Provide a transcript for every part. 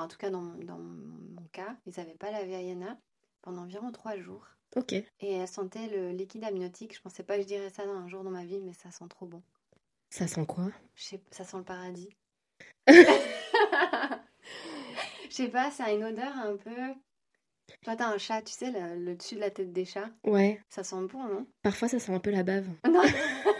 enfin en tout cas dans, dans mon cas, ils n'avaient pas lavé Ayana pendant environ trois jours. Ok. Et elle sentait le liquide amniotique. Je pensais pas que je dirais ça un jour dans ma vie, mais ça sent trop bon. Ça sent quoi? Je sais, ça sent le paradis. Je sais pas, ça a une odeur un peu. Toi, t'as un chat, tu sais, le, le dessus de la tête des chats. Ouais. Ça sent bon, non? Parfois, ça sent un peu la bave. Non.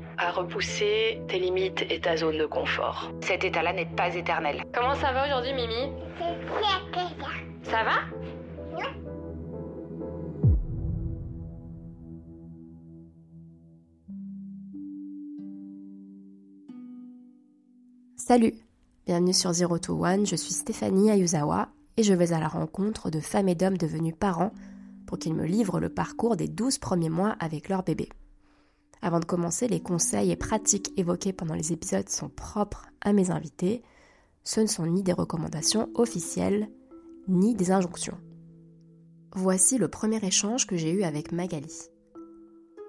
à repousser tes limites et ta zone de confort. Cet état-là n'est pas éternel. Comment ça va aujourd'hui, Mimi? Ça va? Salut Bienvenue sur Zero to One, je suis Stéphanie Ayuzawa et je vais à la rencontre de femmes et d'hommes devenus parents pour qu'ils me livrent le parcours des 12 premiers mois avec leur bébé. Avant de commencer, les conseils et pratiques évoqués pendant les épisodes sont propres à mes invités. Ce ne sont ni des recommandations officielles, ni des injonctions. Voici le premier échange que j'ai eu avec Magali.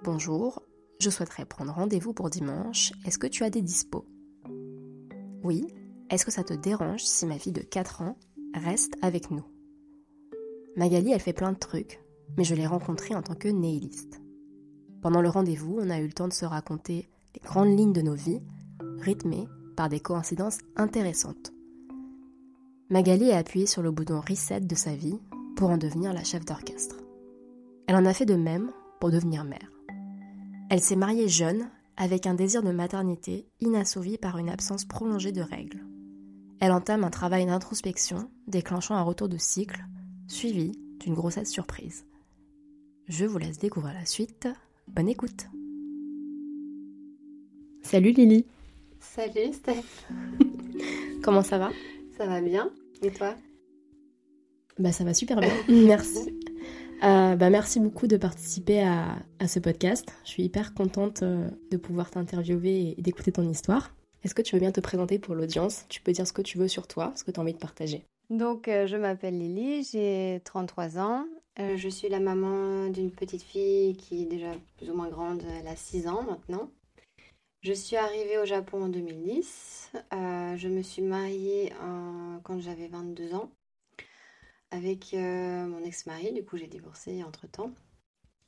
Bonjour, je souhaiterais prendre rendez-vous pour dimanche. Est-ce que tu as des dispos? Oui. Est-ce que ça te dérange si ma fille de 4 ans reste avec nous? Magali, elle fait plein de trucs, mais je l'ai rencontrée en tant que nihiliste. Pendant le rendez-vous, on a eu le temps de se raconter les grandes lignes de nos vies, rythmées par des coïncidences intéressantes. Magali a appuyé sur le bouton reset de sa vie pour en devenir la chef d'orchestre. Elle en a fait de même pour devenir mère. Elle s'est mariée jeune, avec un désir de maternité inassouvi par une absence prolongée de règles. Elle entame un travail d'introspection, déclenchant un retour de cycle, suivi d'une grossesse surprise. Je vous laisse découvrir la suite. Bonne écoute. Salut Lily. Salut Steph. Comment ça va? Ça va bien Et toi? Bah ça va super bien. merci. Euh, bah merci beaucoup de participer à, à, ce podcast. Je suis hyper contente euh, de pouvoir t'interviewer et d'écouter ton histoire. Est-ce que tu veux bien te présenter pour l'audience? Tu peux dire ce que tu veux sur toi, ce que tu as envie de partager. Donc, euh, je m'appelle Lily, j'ai 33 ans. Euh, je suis la maman d'une petite fille qui est déjà plus ou moins grande, elle a 6 ans maintenant. Je suis arrivée au Japon en 2010. Euh, je me suis mariée quand j'avais 22 ans avec euh, mon ex-mari. Du coup, j'ai divorcé entre-temps.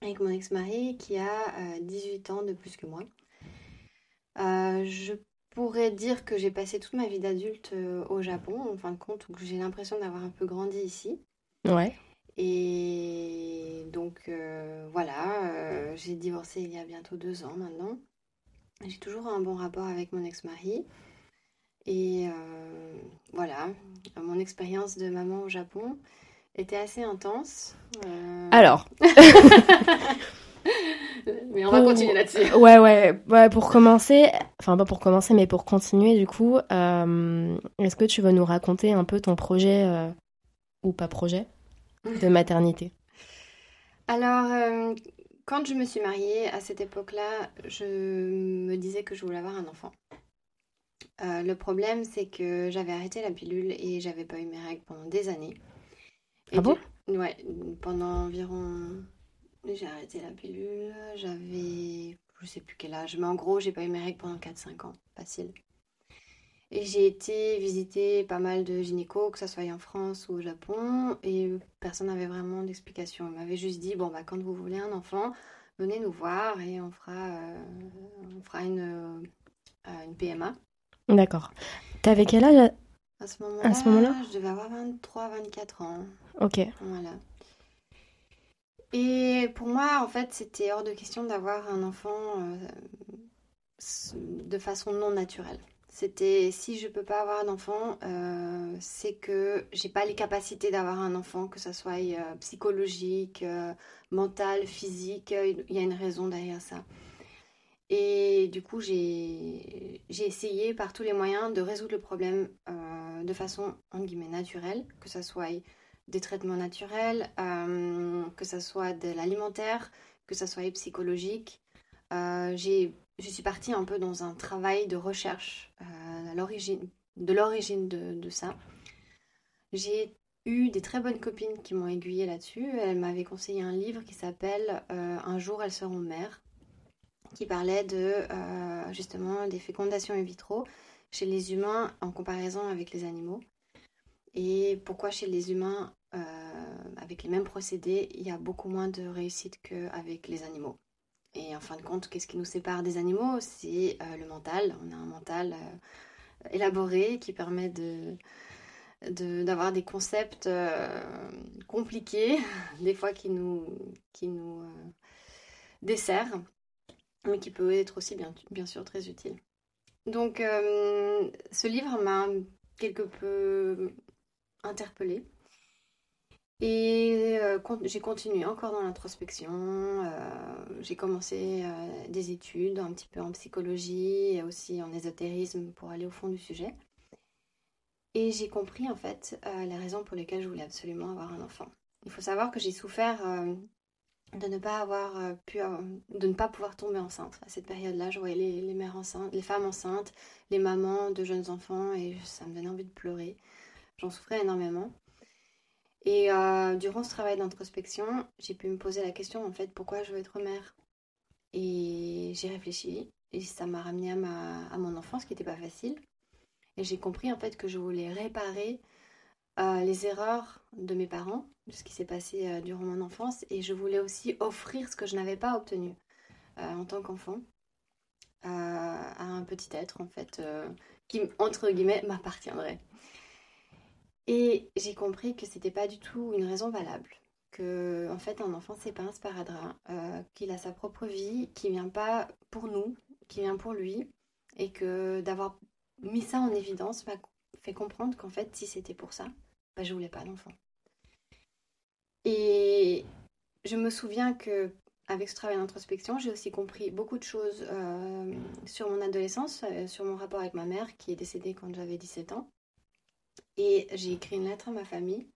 Avec mon ex-mari qui a 18 ans de plus que moi. Je pourrais dire que j'ai passé toute ma vie d'adulte au Japon, en fin de compte, où j'ai l'impression d'avoir un peu grandi ici. Ouais. Et donc, euh, voilà, j'ai divorcé il y a bientôt deux ans maintenant. J'ai toujours un bon rapport avec mon ex-mari. Et euh, voilà, mon expérience de maman au Japon était assez intense. Euh... Alors Mais on va continuer là-dessus. Ouais, ouais, ouais, pour commencer, enfin pas pour commencer, mais pour continuer du coup, euh, est-ce que tu veux nous raconter un peu ton projet, euh, ou pas projet, de maternité Alors, euh, quand je me suis mariée, à cette époque-là, je me disais que je voulais avoir un enfant. Euh, le problème, c'est que j'avais arrêté la pilule et j'avais pas eu mes règles pendant des années. Et ah bon? Ouais, pendant environ. J'ai arrêté la pilule, j'avais. Je sais plus quel âge, mais en gros, j'ai pas eu mes règles pendant 4-5 ans. Facile. Et j'ai été visiter pas mal de gynécos, que ce soit en France ou au Japon, et personne n'avait vraiment d'explication. Ils m'avaient juste dit bon, bah, quand vous voulez un enfant, venez nous voir et on fera, euh, on fera une, euh, une PMA. D'accord. T'avais quel âge à ce moment-là moment Je devais avoir 23-24 ans. Ok. Voilà. Et pour moi, en fait, c'était hors de question d'avoir un enfant euh, de façon non naturelle. C'était si je peux pas avoir d'enfant, euh, c'est que j'ai pas les capacités d'avoir un enfant, que ça soit euh, psychologique, mental, physique. Il y a une raison derrière ça. Et du coup, j'ai essayé par tous les moyens de résoudre le problème euh, de façon, entre guillemets, naturelle, que ce soit des traitements naturels, euh, que ce soit de l'alimentaire, que ce soit psychologique. Euh, je suis partie un peu dans un travail de recherche à l'origine, de l'origine de, ça. J'ai eu des très bonnes copines qui m'ont aiguillée là-dessus. Elles m'avaient conseillé un livre qui s'appelle Un jour elles seront mères qui parlait de euh, justement des fécondations in vitro chez les humains en comparaison avec les animaux. Et pourquoi chez les humains, euh, avec les mêmes procédés, il y a beaucoup moins de réussite qu'avec les animaux. Et en fin de compte, qu'est-ce qui nous sépare des animaux? C'est euh, le mental. On a un mental élaboré qui permet de d'avoir des concepts compliqués, des fois qui nous, qui nous desserrent mais qui peut être aussi bien, bien sûr très utile. Donc euh, ce livre m'a quelque peu interpellée. Et euh, j'ai continué encore dans l'introspection. Euh, j'ai commencé des études un petit peu en psychologie et aussi en ésotérisme pour aller au fond du sujet. Et j'ai compris en fait les raisons pour lesquelles je voulais absolument avoir un enfant. Il faut savoir que j'ai souffert de ne pas avoir euh, pu, euh, de ne pas pouvoir tomber enceinte. À cette période-là, je voyais les, mères enceintes, les femmes enceintes, les mamans de jeunes enfants et ça me donnait envie de pleurer. J'en souffrais énormément. Et euh, durant ce travail d'introspection, j'ai pu me poser la question en fait pourquoi je veux être mère? Et j'ai réfléchi et ça m'a ramené à, mon enfance qui n'était pas facile. Et j'ai compris en fait que je voulais réparer les erreurs de mes parents, de ce qui s'est passé euh, durant mon enfance, et je voulais aussi offrir ce que je n'avais pas obtenu euh, en tant qu'enfant à un petit être, en fait, euh, qui, entre guillemets, m'appartiendrait. Et j'ai compris que c'était pas du tout une raison valable. Que, en fait, un enfant, c'est pas un sparadrap, qu'il a sa propre vie, qui vient pas pour nous, qui vient pour lui, et que d'avoir mis ça en évidence m'a fait comprendre qu'en fait, si c'était pour ça, bah, je voulais pas d'enfant. Et je me souviens que avec ce travail d'introspection, j'ai aussi compris beaucoup de choses euh, sur mon adolescence, euh, sur mon rapport avec ma mère qui est décédée quand j'avais 17 ans. Et j'ai écrit une lettre à ma famille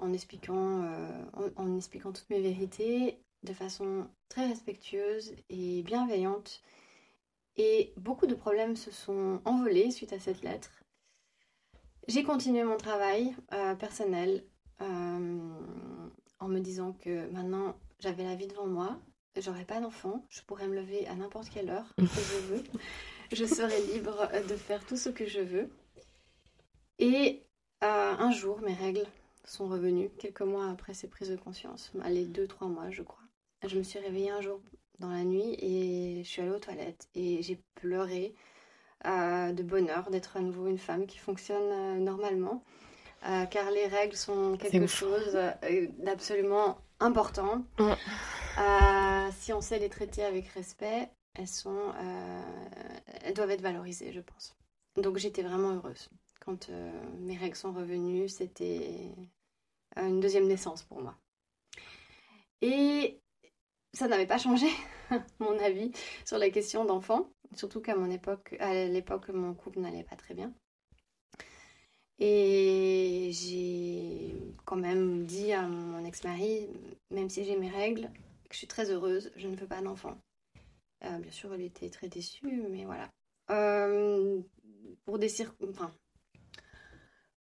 en expliquant, euh, en, expliquant toutes mes vérités de façon très respectueuse et bienveillante. Et beaucoup de problèmes se sont envolés suite à cette lettre. J'ai continué mon travail euh, personnel euh, en me disant que maintenant j'avais la vie devant moi, j'aurais pas d'enfant, je pourrais me lever à n'importe quelle heure que je veux, je serais libre de faire tout ce que je veux. Et euh, un jour, mes règles sont revenues, quelques mois après ces prises de conscience, allez, deux, trois mois, je crois. Je me suis réveillée un jour dans la nuit et je suis allée aux toilettes et j'ai pleuré de bonheur d'être à nouveau une femme qui fonctionne euh, normalement. Euh, car les règles sont quelque chose euh, d'absolument important. si on sait les traiter avec respect, elles, sont, elles doivent être valorisées, je pense. Donc j'étais vraiment heureuse. Quand mes règles sont revenues, c'était une deuxième naissance pour moi. Et ça n'avait pas changé mon avis sur la question d'enfant. Surtout qu'à mon époque, à l'époque, mon couple n'allait pas très bien. Et j'ai quand même dit à mon ex-mari, même si j'ai mes règles, que je suis très heureuse, je ne veux pas d'enfant. Euh, bien sûr, il était très déçu, mais voilà. Euh, pour des enfin,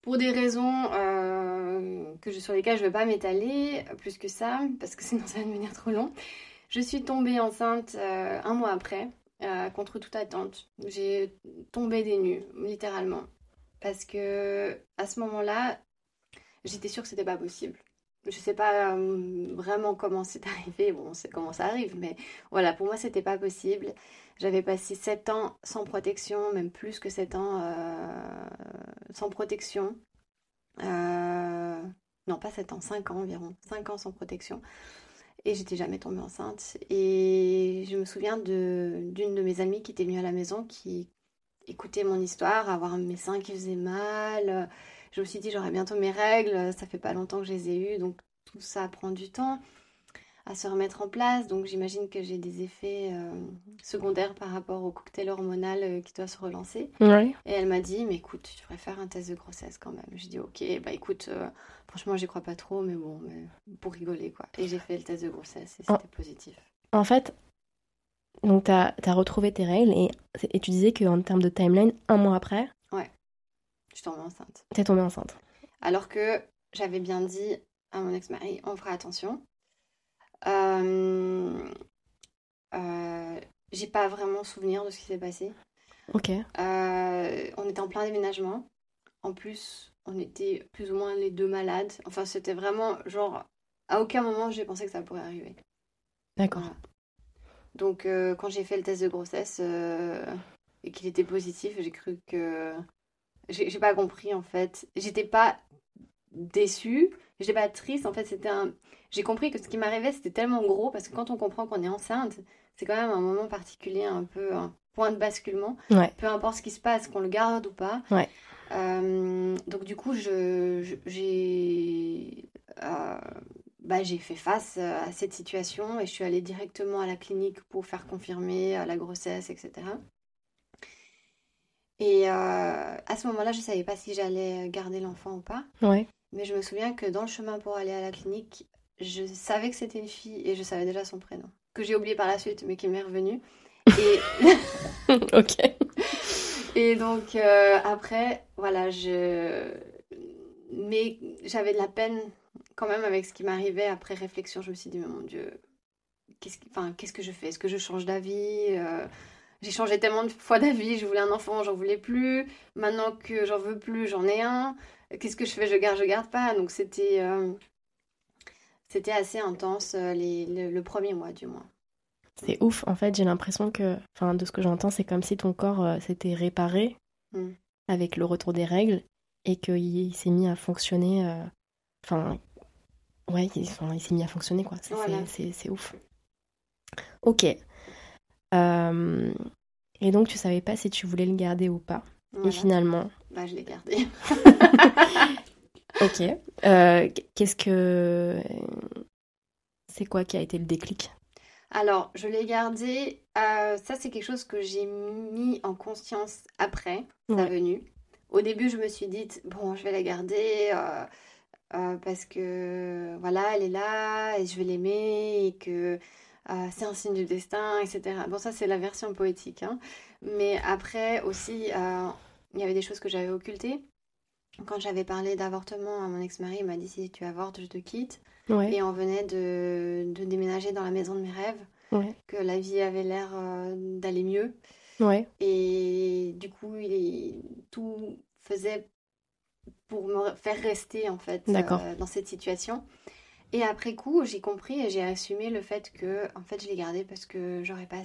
pour des raisons euh, que je, sur lesquelles je ne vais pas m'étaler plus que ça, parce que sinon ça va devenir trop long. Je suis tombée enceinte un mois après euh, contre toute attente. J'ai tombé des nues, littéralement. Parce que à ce moment-là, j'étais sûre que c'était pas possible. Je sais pas euh, vraiment comment c'est arrivé, bon, c'est comment ça arrive, mais voilà, pour moi, c'était pas possible. J'avais passé 7 ans sans protection, même plus que 7 ans euh, sans protection. non, pas 7 ans, 5 ans environ. 5 ans sans protection et j'étais jamais tombée enceinte. Et je me souviens d'une de, mes amies qui était venue à la maison qui écoutait mon histoire, avoir mes seins qui faisaient mal. Je me suis dit, j'aurai bientôt mes règles, ça fait pas longtemps que je les ai eues, donc tout ça prend du temps. À se remettre en place. Donc j'imagine que j'ai des effets euh, secondaires par rapport au cocktail hormonal euh, qui doit se relancer. Ouais. Et elle m'a dit, mais écoute, tu devrais faire un test de grossesse quand même. J'ai dit, ok, bah écoute, euh, franchement, j'y crois pas trop, mais bon, mais pour rigoler, quoi. Et j'ai fait le test de grossesse et c'était positif. En fait, donc tu as, retrouvé tes règles et, et tu disais qu'en termes de timeline, un mois après, Je suis tombée enceinte. t'es tombée enceinte. Alors que j'avais bien dit à mon ex-mari, on fera attention. Euh, euh, j'ai pas vraiment souvenir de ce qui s'est passé. Ok. Euh, on était en plein déménagement. En plus, on était plus ou moins les deux malades. Enfin, c'était vraiment genre, à aucun moment j'ai pensé que ça pourrait arriver. D'accord. Voilà. Donc, euh, quand j'ai fait le test de grossesse euh, et qu'il était positif, j'ai cru que. J'ai pas compris en fait. J'étais pas déçue, j'étais pas triste. En fait, c'était un. J'ai compris que ce qui m'arrivait c'était tellement gros parce que quand on comprend qu'on est enceinte, c'est quand même un moment particulier, un peu un point de basculement. Ouais. Peu importe ce qui se passe, qu'on le garde ou pas. Ouais. Euh, donc, du coup, je, je- j'ai. euh, bah, j'ai fait face à cette situation et je suis allée directement à la clinique pour faire confirmer euh, la grossesse, etc. Et euh, à ce moment-là, je ne savais pas si j'allais garder l'enfant ou pas, Ouais. Mais je me souviens que dans le chemin pour aller à la clinique, je savais que c'était une fille et je savais déjà son prénom, que j'ai oublié par la suite, mais qui m'est revenu. Et, ok. et donc euh, après, voilà, je... Mais j'avais de la peine quand même avec ce qui m'arrivait. Après réflexion, je me suis dit, mais mon Dieu, qu'est-ce qui- enfin, qu'est-ce que je fais? Est-ce que je change d'avis Euh, J'ai changé tellement de fois d'avis. Je voulais un enfant, j'en voulais plus. Maintenant que j'en veux plus, j'en ai un. Qu'est-ce que je fais? Je garde, je garde pas. Donc c'était euh, c'était assez intense euh, les, le, le premier mois du moins. C'est ouf. En fait, j'ai l'impression que, enfin, de ce que j'entends, c'est comme si ton corps euh, s'était réparé Mm. avec le retour des règles et qu'il il s'est mis à fonctionner. euh, Enfin, ouais, il, il s'est mis à fonctionner, quoi. C'est Voilà. ouf. Ok. Et donc, tu savais pas si tu voulais le garder ou pas. Voilà. Et finalement, Bah, je l'ai gardé. ok. Euh, Qu'est-ce que. C'est quoi qui a été le déclic? Alors, je l'ai gardé. euh, ça, c'est quelque chose que j'ai mis en conscience après sa Ouais. venue. Au début, je me suis dit, bon, je vais la garder euh, euh, parce que, voilà, elle est là et je vais l'aimer et que euh, c'est un signe du destin, etc. Bon, ça, c'est la version poétique. hein. Mais après aussi, euh, il y avait des choses que j'avais occultées. Quand j'avais parlé d'avortement à mon ex-mari, il m'a dit, si tu avortes, je te quitte. Ouais. Et on venait de, de déménager dans la maison de mes rêves, Ouais. que la vie avait l'air euh, d'aller mieux. Ouais. Et du coup, il, tout faisait pour me faire rester en fait euh, dans cette situation. Et après coup, j'ai compris et j'ai assumé le fait que en fait, je l'ai gardé parce que j'aurais pas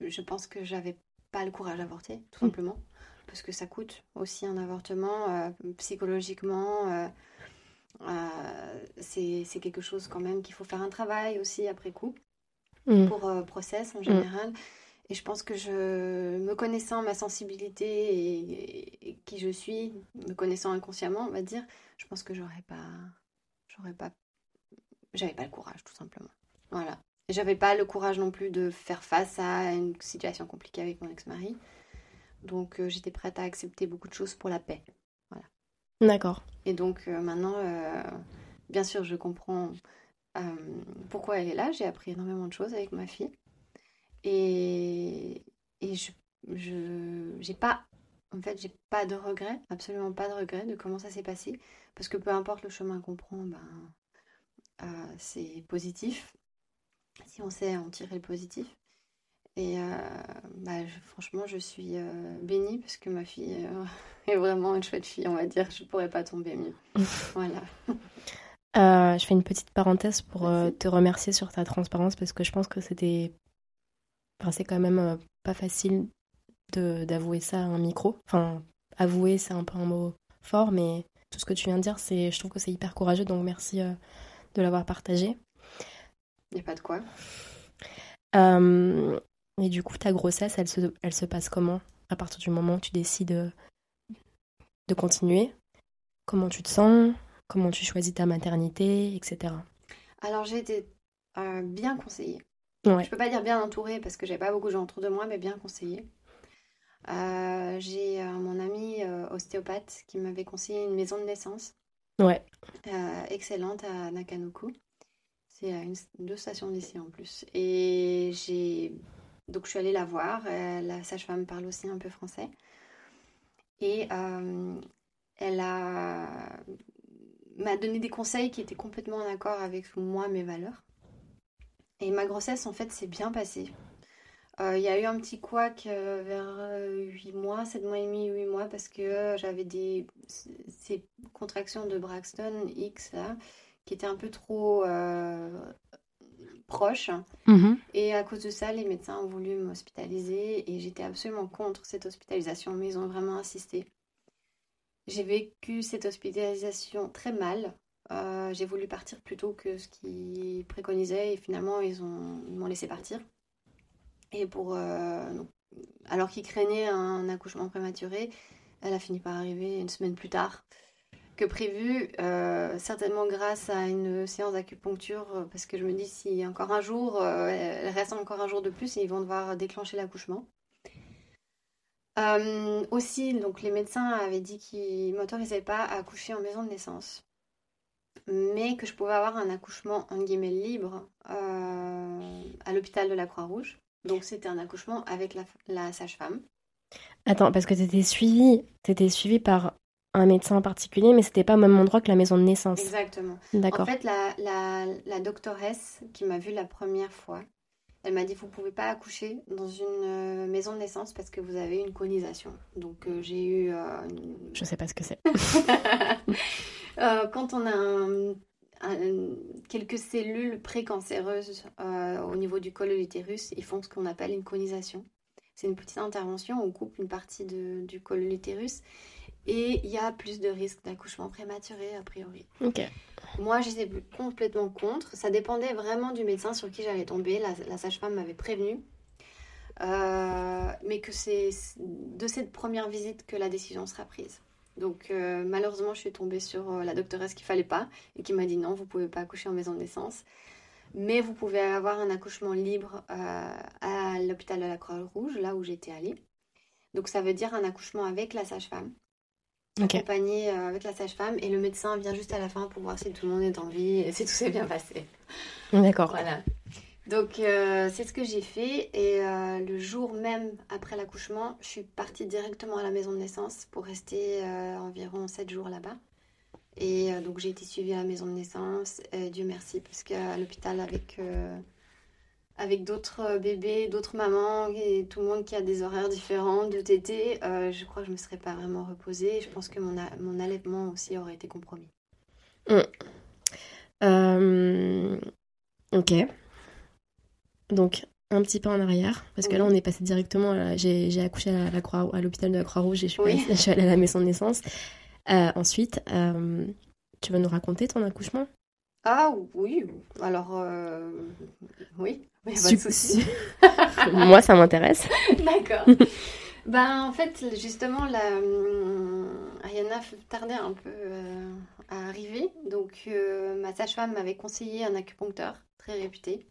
je pense que j'avais pas le courage d'avorter, tout Mm. simplement. Parce que ça coûte aussi un avortement euh, psychologiquement. euh, euh, c'est quelque chose quand même qu'il faut faire un travail aussi après coup Mm. pour process en général. Et je pense que je, me connaissant ma sensibilité et, et qui je suis, me connaissant inconsciemment, on va dire, je pense que j'aurais pas, j'aurais pas, j'avais pas le courage tout simplement. Voilà. J'avais pas le courage non plus de faire face à une situation compliquée avec mon ex-mari. Donc euh, j'étais prête à accepter beaucoup de choses pour la paix. D'accord. Et donc euh, maintenant, euh, bien sûr, je comprends pourquoi elle est là. J'ai appris énormément de choses avec ma fille. Et, et je, je j'ai pas, en fait, j'ai pas de regret, absolument pas de regret de comment ça s'est passé. Parce que peu importe le chemin qu'on prend, ben, c'est positif. Si on sait en tirer le positif. Et euh, bah, je- franchement, je suis euh, bénie parce que ma fille euh, est vraiment une chouette fille, on va dire. Je pourrais pas tomber mieux. Voilà. Je fais une petite parenthèse pour te remercier sur ta transparence parce que je pense que c'était. Enfin, c'est quand même pas facile de d'avouer ça à un micro. Enfin, avouer, c'est un peu un mot fort, mais tout ce que tu viens de dire, c'est, je trouve que c'est hyper courageux, donc merci euh, de l'avoir partagé. Il n'y a pas de quoi. Euh, et du coup, ta grossesse, elle se, elle se passe comment? À partir du moment où tu décides euh, de continuer? Comment tu te sens? Comment tu choisis ta maternité, etc. Alors j'ai été euh, bien conseillé. Ouais. Je peux pas dire bien entouré parce que j'avais pas beaucoup de gens autour de moi, mais bien conseillé. Euh, j'ai euh, mon ami ostéopathe qui m'avait conseillé une maison de naissance Ouais. excellente à Nakanoku. C'est à une, deux stations d'ici en plus. Et j'ai donc je suis allée la voir. Euh, la sage-femme parle aussi un peu français. Et euh, elle m'a donné des conseils qui étaient complètement en accord avec moi, mes valeurs. Et ma grossesse, en fait, s'est bien passée. Euh, Il y a eu un petit couac vers 8 mois, 7 mois et demi, 8 mois, parce que j'avais des ces contractions de Braxton X qui étaient un peu trop proches. Mhm. Et à cause de ça, les médecins ont voulu m'hospitaliser et j'étais absolument contre cette hospitalisation, mais ils ont vraiment insisté. J'ai vécu cette hospitalisation très mal. Euh, j'ai voulu partir plus tôt que ce qu'ils préconisaient et finalement ils ont, ils m'ont laissé partir. Et pour, euh, donc, alors qu'ils craignaient un accouchement prématuré, elle a fini par arriver une semaine plus tard prévu, euh, certainement grâce à une séance d'acupuncture, euh, parce que je me dis si encore un jour, euh, elle reste encore un jour de plus et ils vont devoir déclencher l'accouchement. Euh, aussi, donc les médecins avaient dit qu'ils m'autorisaient pas à accoucher en maison de naissance, mais que je pouvais avoir un accouchement en guillemets libre à l'hôpital de la Croix-Rouge. Donc c'était un accouchement avec la, la sage-femme. Attends, parce que t'étais suivi, t'étais suivi par un médecin en particulier, mais c'était pas au même endroit que la maison de naissance. Exactement. D'accord. En fait, la, la, la doctoresse qui m'a vue la première fois, elle m'a dit vous pouvez pas accoucher dans une euh, maison de naissance parce que vous avez une conisation. Donc euh, j'ai eu euh, une- Je sais pas ce que c'est. Euh, quand on a un- un- quelques cellules précancéreuses euh, au niveau du col de l'utérus, ils font ce qu'on appelle une conisation. C'est une petite intervention, on coupe une partie de- du col de l'utérus et il y a plus de risques d'accouchement prématuré a priori. Ok. Moi, j'étais complètement contre. Ça dépendait vraiment du médecin sur qui j'allais tomber. La, la sage-femme m'avait prévenu. Euh, mais que c'est de cette première visite que la décision sera prise. Donc, euh, malheureusement, je suis tombée sur euh, la doctoresse qu'il fallait pas et qui m'a dit non, vous pouvez pas accoucher en maison de naissance. Mais vous pouvez avoir un accouchement libre à l'hôpital de la Croix-Rouge, là où j'étais allée. Donc, ça veut dire un accouchement avec la sage-femme Ok. accompagnée euh, avec la sage-femme et le médecin vient juste à la fin pour voir si tout le monde est en vie et si tout s'est bien passé. D'accord. Voilà. Donc euh, c'est ce que j'ai fait et euh, le jour même après l'accouchement, je suis partie directement à la maison de naissance pour rester euh, environ 7 jours là-bas. Et donc j'ai été suivie à la maison de naissance, et Dieu merci, parce qu'à l'hôpital avec, avec d'autres euh, bébés, d'autres mamans et tout le monde qui a des horaires différents de tété, euh, je crois que je ne me serais pas vraiment reposée. Je pense que mon, a- mon allaitement aussi aurait été compromis. Euh, Ok. Donc, un petit peu en arrière, parce que là, on est passé directement. à- J'ai accouché à la Croix, à l'hôpital de la Croix-Rouge et je suis, Oui. passée- je suis allée à la maison de naissance. Euh, ensuite, tu veux nous raconter ton accouchement? Ah oui, alors euh, oui, mais pas de Sup- souci. Moi, ça m'intéresse. D'accord. Ben, en fait, justement, la, hum, Ariana f- tardait un peu euh, à arriver. Donc, euh, ma sage-femme m'avait conseillé un acupuncteur très réputé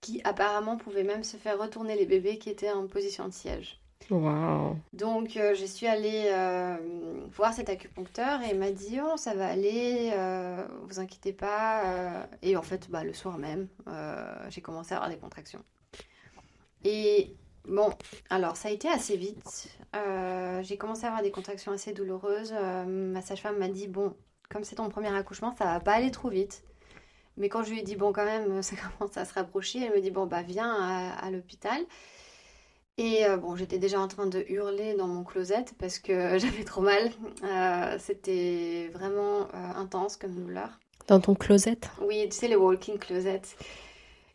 qui apparemment pouvait même se faire retourner les bébés qui étaient en position de siège. Waouh. Donc, euh, je suis allée euh, voir cet acupuncteur et il m'a dit Oh, ça va aller, euh, vous inquiétez pas. Et en fait, bah, le soir même, j'ai commencé à avoir des contractions. Et bon, alors ça a été assez vite. J'ai commencé à avoir des contractions assez douloureuses. Ma sage-femme m'a dit Bon, comme c'est ton premier accouchement, ça va pas aller trop vite. Mais quand je lui ai dit Bon, quand même, ça commence à se rapprocher, elle me dit Bon, bah, viens à l'hôpital. Et euh, bon, j'étais déjà en train de hurler dans mon closet parce que j'avais trop mal. Euh, c'était vraiment euh, intense comme douleur. Dans ton closet? Oui, tu sais, les walking closets.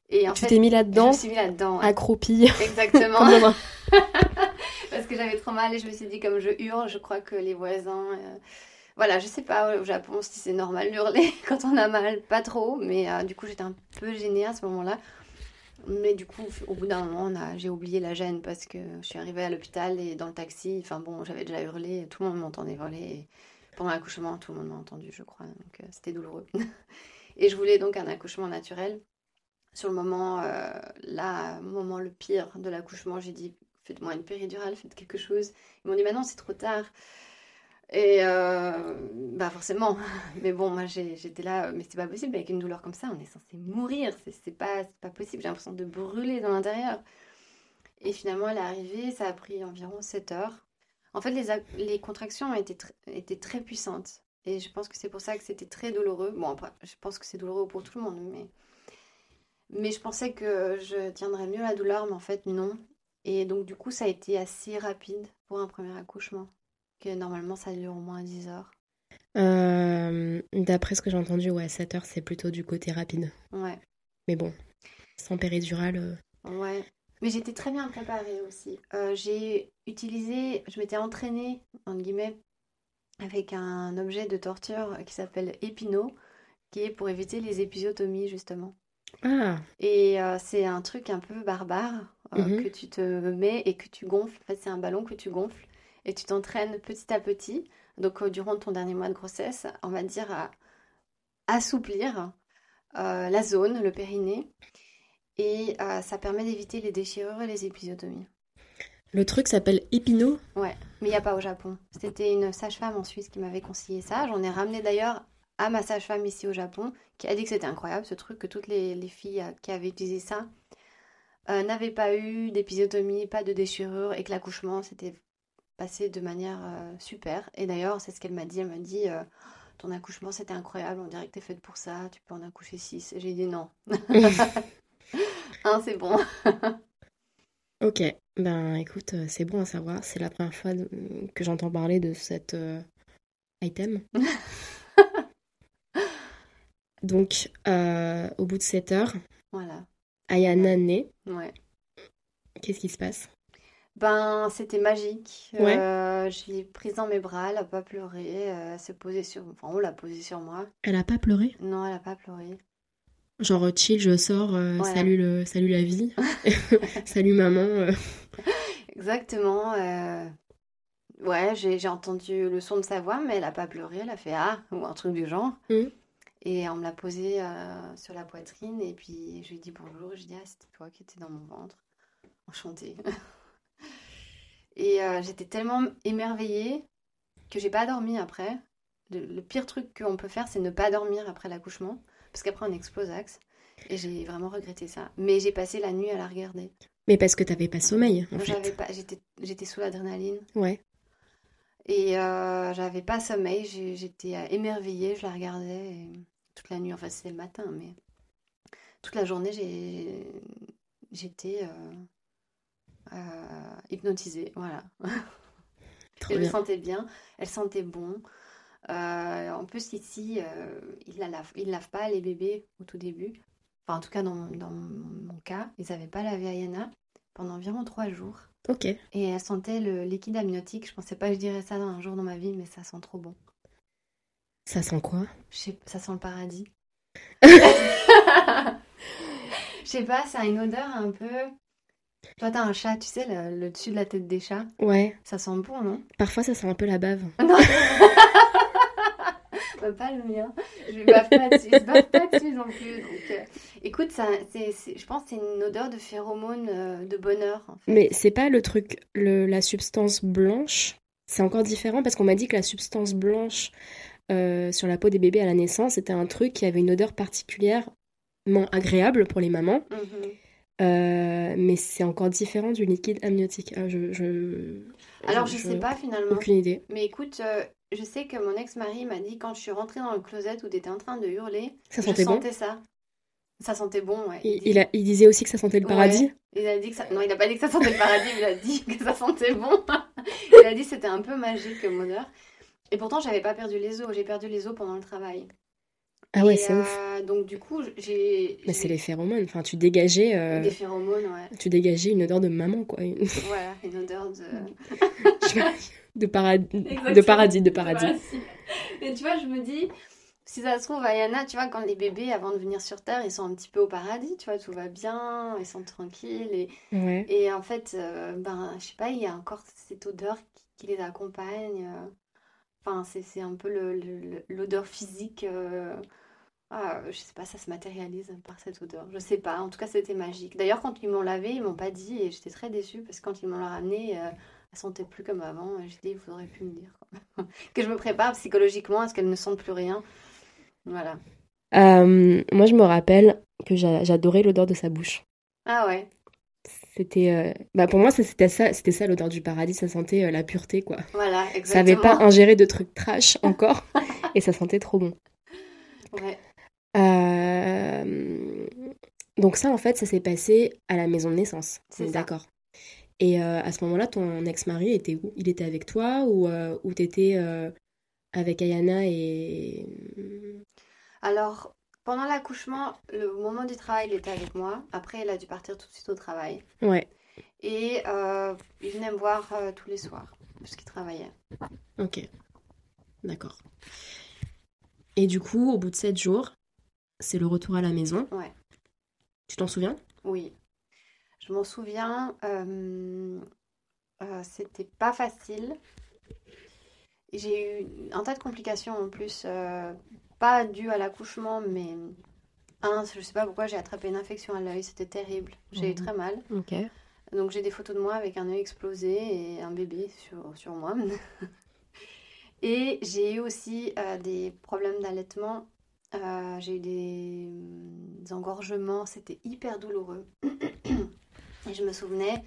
Et en Tu t'es mis je là-dedans, me suis mis là-dedans. ouais. accroupi. Exactement. Parce que j'avais trop mal et je me suis dit, comme je hurle, je crois que les voisins. Voilà, je sais pas au Japon si c'est normal d'hurler quand on a mal, pas trop, mais du coup j'étais un peu gênée à ce moment-là. Mais du coup, au bout d'un moment, j'ai oublié la gêne parce que je suis arrivée à l'hôpital et dans le taxi, enfin bon, j'avais déjà hurlé, tout le monde m'entendait hurler. Pendant l'accouchement, tout le monde m'a entendu, je crois, donc euh, c'était douloureux. Et je voulais donc un accouchement naturel. sur le moment, euh, là, moment le pire de l'accouchement, j'ai dit faites-moi une péridurale, faites quelque chose. Ils m'ont dit non, c'est trop tard. Et euh, bah forcément, mais bon, moi j'étais là, mais c'est pas possible avec une douleur comme ça, on est censé mourir, c'est pas, pas possible, j'ai l'impression de brûler dans l'intérieur. Et finalement, elle est arrivée, ça a pris environ 7 heures. En fait, les, contractions étaient, étaient très puissantes. Et je pense que c'est pour ça que c'était très douloureux. Bon, après, je pense que c'est douloureux pour tout le monde, mais... Mais je pensais que je tiendrais mieux la douleur, mais en fait, non. Et donc, du coup, ça a été assez rapide pour un premier accouchement. Que normalement, ça dure au moins 10 heures. Euh, D'après ce que j'ai entendu, ouais, 7 heures, c'est plutôt du côté rapide. Ouais. Mais bon, sans péridurale. Euh. Ouais. Mais j'étais très bien préparée aussi. Euh, j'ai utilisé, je m'étais entraînée, entre guillemets, avec un objet de torture qui s'appelle Epino, qui est pour éviter les épisiotomies, justement. Ah. Et euh, c'est un truc un peu barbare euh, Mhm. que tu te mets et que tu gonfles. En fait, c'est un ballon que tu gonfles et tu t'entraînes petit à petit. Donc, euh, durant ton dernier mois de grossesse, on va dire à assouplir euh, la zone, le périnée. Et euh, ça permet d'éviter les déchirures et les épisiotomies. Le truc s'appelle Epino. Ouais, mais il n'y a pas au Japon. C'était une sage-femme en Suisse qui m'avait conseillé ça. J'en ai ramené d'ailleurs à ma sage-femme ici au Japon, qui a dit que c'était incroyable ce truc, que toutes les, les filles qui avaient utilisé ça euh, n'avaient pas eu d'épisiotomie, pas de déchirure, et que l'accouchement s'était passé de manière euh, super. Et d'ailleurs, c'est ce qu'elle m'a dit. Elle m'a dit, euh, ton accouchement c'était incroyable, on dirait que t'es faite pour ça, tu peux en accoucher six. J'ai dit non. Hein, c'est bon. Ok, ben écoute, euh, c'est bon à savoir. C'est la première fois que j'entends parler de cet euh, item. Donc, au bout de 7 heures, Voilà. Ayana. Ouais. Qu'est-ce qui se passe? Ben, c'était magique. Ouais. Euh, je l'ai prise dans mes bras, elle a pas pleuré, euh, elle s'est posée sur... Enfin, on l'a posée sur moi. Elle a pas pleuré? Non, elle a pas pleuré. Genre euh, chill, je sors, euh, salut le, salut la vie, salut maman. euh. Exactement. Ouais, j'ai entendu le son de sa voix, mais elle a pas pleuré, elle a fait Ah, ou un truc du genre. Mhm. Et on me l'a posée sur la poitrine, et puis je lui ai dit bonjour, je lui ai dit Ah, c'était toi qui étais dans mon ventre. Enchantée. Et euh, j'étais tellement émerveillée que j'ai pas dormi après. Le, le pire truc qu'on peut faire, c'est ne pas dormir après l'accouchement, parce qu'après on explose axe. Et j'ai vraiment regretté ça. Mais j'ai passé la nuit à la regarder. Mais parce que t'avais pas sommeil, en fait. pas, j'étais, j'étais sous l'adrénaline Ouais. et euh, j'avais pas sommeil. J'étais euh, émerveillée, je la regardais et toute la nuit. Enfin, c'était le matin, mais toute la journée, j'ai, j'étais euh, hypnotisée. Voilà. Trop je bien. sentais bien, elle sentait bon. Euh, en plus, ici, euh, ils la lavent, pas les bébés au tout début. Enfin, en tout cas, dans, mon- dans mon cas, ils n'avaient pas lavé Ayana pendant environ trois jours. Ok. Et elle sentait le liquide amniotique. Je pensais pas que je dirais ça dans un jour dans ma vie, mais ça sent trop bon. Ça sent quoi? Je sais, ça sent le paradis. Je sais pas, ça a une odeur un peu. Toi, t'as un chat, tu sais, le, le dessus de la tête des chats. Ouais. Ça sent bon, non? Parfois, ça sent un peu la bave. Non. Bah, pas le mien. Je ne bave pas dessus. Je bave pas dessus non plus. Donc, euh, écoute, ça, je pense que c'est une odeur de phéromone euh, de bonheur. En fait. Mais c'est pas le truc, le, la substance blanche. C'est encore différent parce qu'on m'a dit que la substance blanche euh, sur la peau des bébés à la naissance, c'était un truc qui avait une odeur particulièrement agréable pour les mamans. Mhm. Euh, mais c'est encore différent du liquide amniotique. Ah, je, je, Alors, je sais pas finalement. Aucune idée. Mais écoute, euh, je sais que mon ex-mari m'a dit quand je suis rentrée dans le closet où tu étais en train de hurler, Ça je sentait bon. ça. Ça sentait bon, ouais. Il, dit- il a, il disait aussi que ça sentait le Ouais. paradis. Il a dit que ça... Non, il a pas dit que ça sentait le paradis, il a dit que ça sentait bon. il a dit que c'était un peu magique comme odeur. Et pourtant, j'avais pas perdu les os. J'ai perdu les os pendant le travail. Ah ouais, c'est ouf. euh, Donc du coup, j'ai Mais j'ai c'est les phéromones. Enfin, tu dégageais, euh, des phéromones, ouais. tu dégageais une odeur de maman, quoi. Voilà, une odeur de... de, paradis, de paradis, de paradis. Et tu vois, je me dis, si ça se trouve, Ayana, tu vois, quand les bébés, avant de venir sur Terre, ils sont un petit peu au paradis, tu vois, tout va bien, ils sont tranquilles. Et, Ouais. et en fait, euh, ben, je sais pas, il y a encore cette odeur qui, qui les accompagne. euh. Enfin, c'est un peu le- le- le- l'odeur physique euh, Ah, je sais pas, ça se matérialise par cette odeur. Je sais pas, en tout cas c'était magique. D'ailleurs quand ils m'ont lavé, ils m'ont pas dit et j'étais très déçue parce que quand ils m'ont ramené, euh, elle sentait plus comme avant. J'ai dit, il faudrait plus me dire quoi. que je me prépare psychologiquement à ce qu'elle ne sente plus rien. Voilà. Euh, moi, je me rappelle que j'a- j'adorais l'odeur de sa bouche. Ah ouais. C'était, euh, bah pour moi, c'était ça, c'était ça l'odeur du paradis. Ça sentait euh, la pureté, quoi. Voilà, Ça avait exactement. pas ingéré de trucs trash encore, et ça sentait trop bon. Ouais. Euh, Donc ça, en fait, ça s'est passé à la maison de naissance. C'est. D'accord. Et euh, à ce moment-là, ton ex-mari était où? Il était avec toi ou, euh, ou t'étais euh, avec Ayana et... Alors, pendant l'accouchement, le moment du travail, il était avec moi. Après, il a dû partir tout de suite au travail. Ouais, Et il venait me voir tous les soirs, parce qu'il travaillait. ok. D'accord. Et du coup, au bout de sept jours, c'est le retour à la maison. Ouais. Tu t'en souviens? Oui. Je m'en souviens, euh, euh, c'était pas facile. J'ai eu un tas de complications en plus, euh, pas dues à l'accouchement, mais un, je sais pas pourquoi j'ai attrapé une infection à l'œil, c'était terrible. J'ai eu Mhm. très mal. Ok. Donc j'ai des photos de moi avec un œil explosé et un bébé sur, sur moi. Et j'ai eu aussi euh, des problèmes d'allaitement. Euh, j'ai eu des, des engorgements, c'était hyper douloureux. Et je me souvenais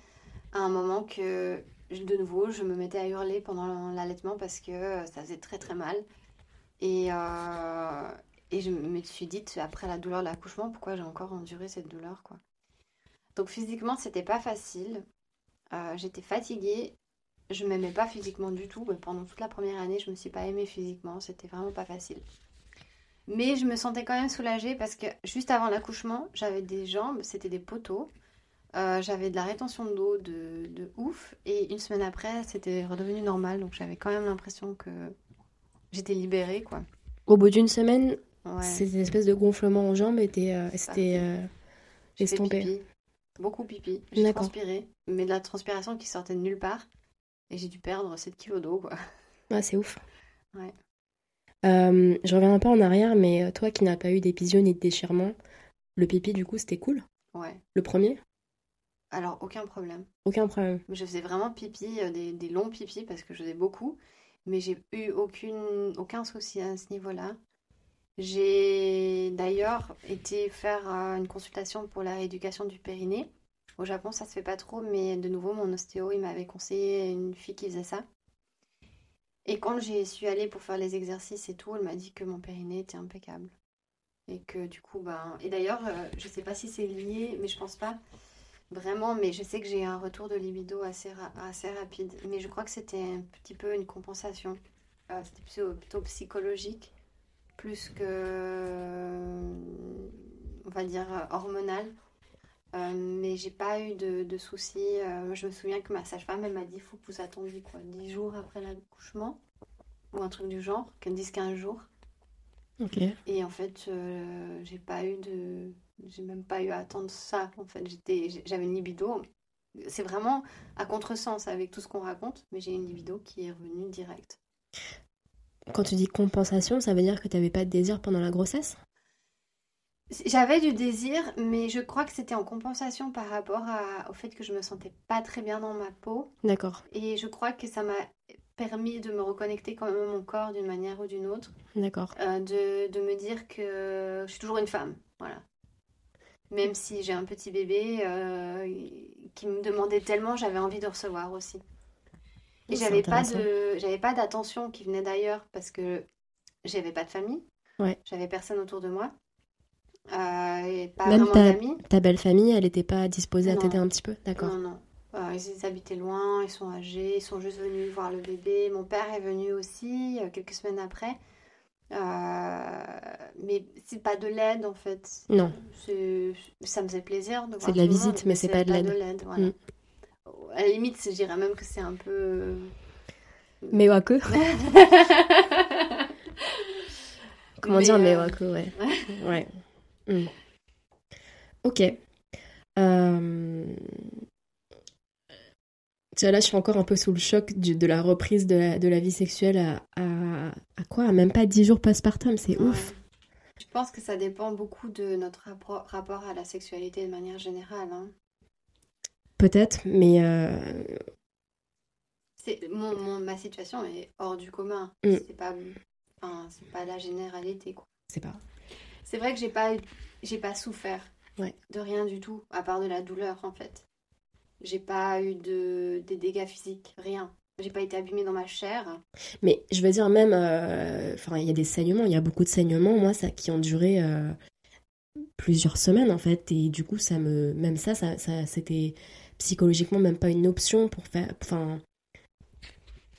à un moment que, de nouveau, je me mettais à hurler pendant l'allaitement parce que ça faisait très très mal. Et, euh, et je me suis dit, après la douleur de l'accouchement, pourquoi j'ai encore enduré cette douleur, quoi. Donc physiquement, c'était pas facile. Euh, j'étais fatiguée. Je m'aimais pas physiquement du tout. Mais Pendant toute la première année, je me suis pas aimée physiquement. C'était vraiment pas facile. Mais je me sentais quand même soulagée parce que juste avant l'accouchement, j'avais des jambes, c'était des poteaux. Euh, j'avais de la rétention d'eau de, de ouf. Et une semaine après, c'était redevenu normal. Donc j'avais quand même l'impression que j'étais libérée, quoi. Au bout d'une semaine, Ouais. cette espèce de gonflement aux jambes était, euh, c'était euh, estompé. pipi. Beaucoup pipi. J'ai transpiré. Mais de la transpiration qui sortait de nulle part. Et j'ai dû perdre 7 kilos d'eau, quoi. Ouais, c'est ouf. Ouais. Euh, je reviens un peu en arrière, mais euh, toi qui n'as pas eu d'épisio ni de déchirement, le pipi, du coup, c'était cool? Ouais. Le premier? Alors, aucun problème. Aucun problème. Je faisais vraiment pipi, euh, des, des longs pipis parce que je faisais beaucoup. Mais j'ai eu aucune, aucun souci à ce niveau-là. J'ai d'ailleurs été faire euh, une consultation pour la rééducation du périnée. Au Japon, ça se fait pas trop, mais de nouveau, mon ostéo, il m'avait conseillé une fille qui faisait ça. Et quand j'y suis allée pour faire les exercices et tout, elle m'a dit que mon périnée était impeccable. Et que du coup, ben... Et d'ailleurs, euh, je sais pas si c'est lié, mais je pense pas vraiment, mais je sais que j'ai un retour de libido assez, assez rapide. Mais je crois que c'était un petit peu une compensation. Euh, c'était plutôt, plutôt psychologique, plus que, on va dire, euh, hormonal. Euh, mais j'ai pas eu de, de soucis. Euh, je me souviens que ma sage-femme, elle m'a dit, il faut que vous attendiez quoi, 10 jours après l'accouchement, ou un truc du genre, 10-15 jours. Ok. Et en fait, euh, j'ai pas eu de. J'ai même pas eu à attendre ça. En fait, j'étais, j'avais une libido. C'est vraiment à contresens avec tout ce qu'on raconte, mais j'ai une libido qui est revenue direct. Quand tu dis compensation, ça veut dire que tu n'avais pas de désir pendant la grossesse? J'avais du désir, mais je crois que c'était en compensation par rapport à- au fait que je me sentais pas très bien dans ma peau. D'accord, Et je crois que ça m'a permis de me reconnecter quand même à mon corps d'une manière ou d'une autre. d'accord. Euh, de, de me dire que je suis toujours une femme, voilà. Même si j'ai un petit bébé euh, qui me demandait tellement, j'avais envie de recevoir aussi. Et j'avais pas de, j'avais pas d'attention qui venait d'ailleurs parce que j'avais pas de famille, Ouais. j'avais personne autour de moi, et pas Même ta, belle famille, elle n'était pas disposée à t'aider un petit peu? D'accord. Non, non. Euh, ils habitaient loin, ils sont âgés, ils sont juste venus voir le bébé. Mon père est venu aussi euh, quelques semaines après. Euh, mais c'est pas de l'aide en fait. Non. Ça me faisait plaisir de voir C'est de la le monde, visite, mais c'est pas de l'aide. voilà. Mm. À la limite, je dirais même que c'est un peu. euh, Mais que? Comment Mais, dire, mais euh, ouais, que, ouais. Ouais. Hmm. Ok. Euh... Tu vois, là, je suis encore un peu sous le choc du- de la reprise de la, de la vie sexuelle à, à, à quoi? À même pas 10 jours postpartum, c'est Ouais. ouf. Je pense que ça dépend beaucoup de notre rapport, à la sexualité de manière générale. hein. Peut-être, mais euh, mon, mon- ma situation est hors du commun. Mm. C'est pas, enfin, pas la généralité, quoi. c'est pas. C'est vrai que j'ai pas, j'ai pas souffert Ouais. de rien du tout, à part de la douleur, en fait. J'ai pas eu de, des dégâts physiques, rien. J'ai pas été abîmée dans ma chair. Mais je veux dire même, euh, enfin, il y a des saignements, il y a beaucoup de saignements, moi, ça, qui ont duré euh, plusieurs semaines en fait, et du coup, ça me, même ça, ça, ça- c'était psychologiquement même pas une option pour faire, enfin,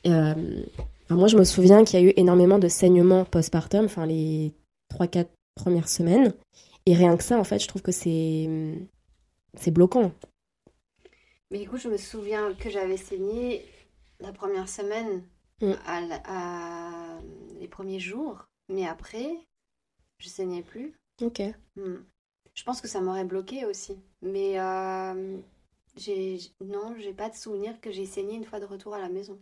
euh, moi, je me souviens qu'il y a eu énormément de saignements postpartum, enfin, les 3-4 premières semaines, et rien que ça, en fait, je trouve que c'est, c'est bloquant. Mais écoute, je me souviens que j'avais saigné la première semaine, Mm. à, les premiers jours, mais après, je saignais plus. Ok. Hmm. Je pense que ça m'aurait bloqué aussi. Mais euh, j'ai, non, j'ai pas de souvenir que j'ai saigné une fois de retour à la maison.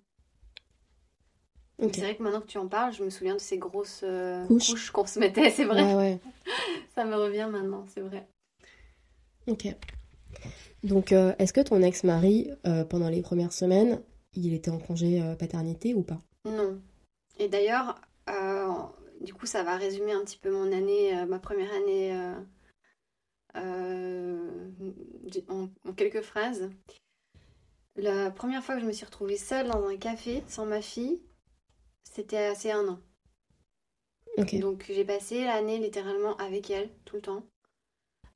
C'est vrai que maintenant que tu en parles, je me souviens de ces grosses euh, Couches. couches qu'on se mettait, c'est vrai. Ouais, ouais. Ça me revient maintenant, c'est vrai. Ok. Donc, euh, est-ce que ton ex-mari, euh, pendant les premières semaines, il était en congé paternité ou pas? Non. Et d'ailleurs, du coup, ça va résumer un petit peu mon année, ma première année en, en quelques phrases. La première fois que je me suis retrouvée seule dans un café sans ma fille, c'était assez un an. Donc j'ai passé l'année littéralement avec elle tout le temps,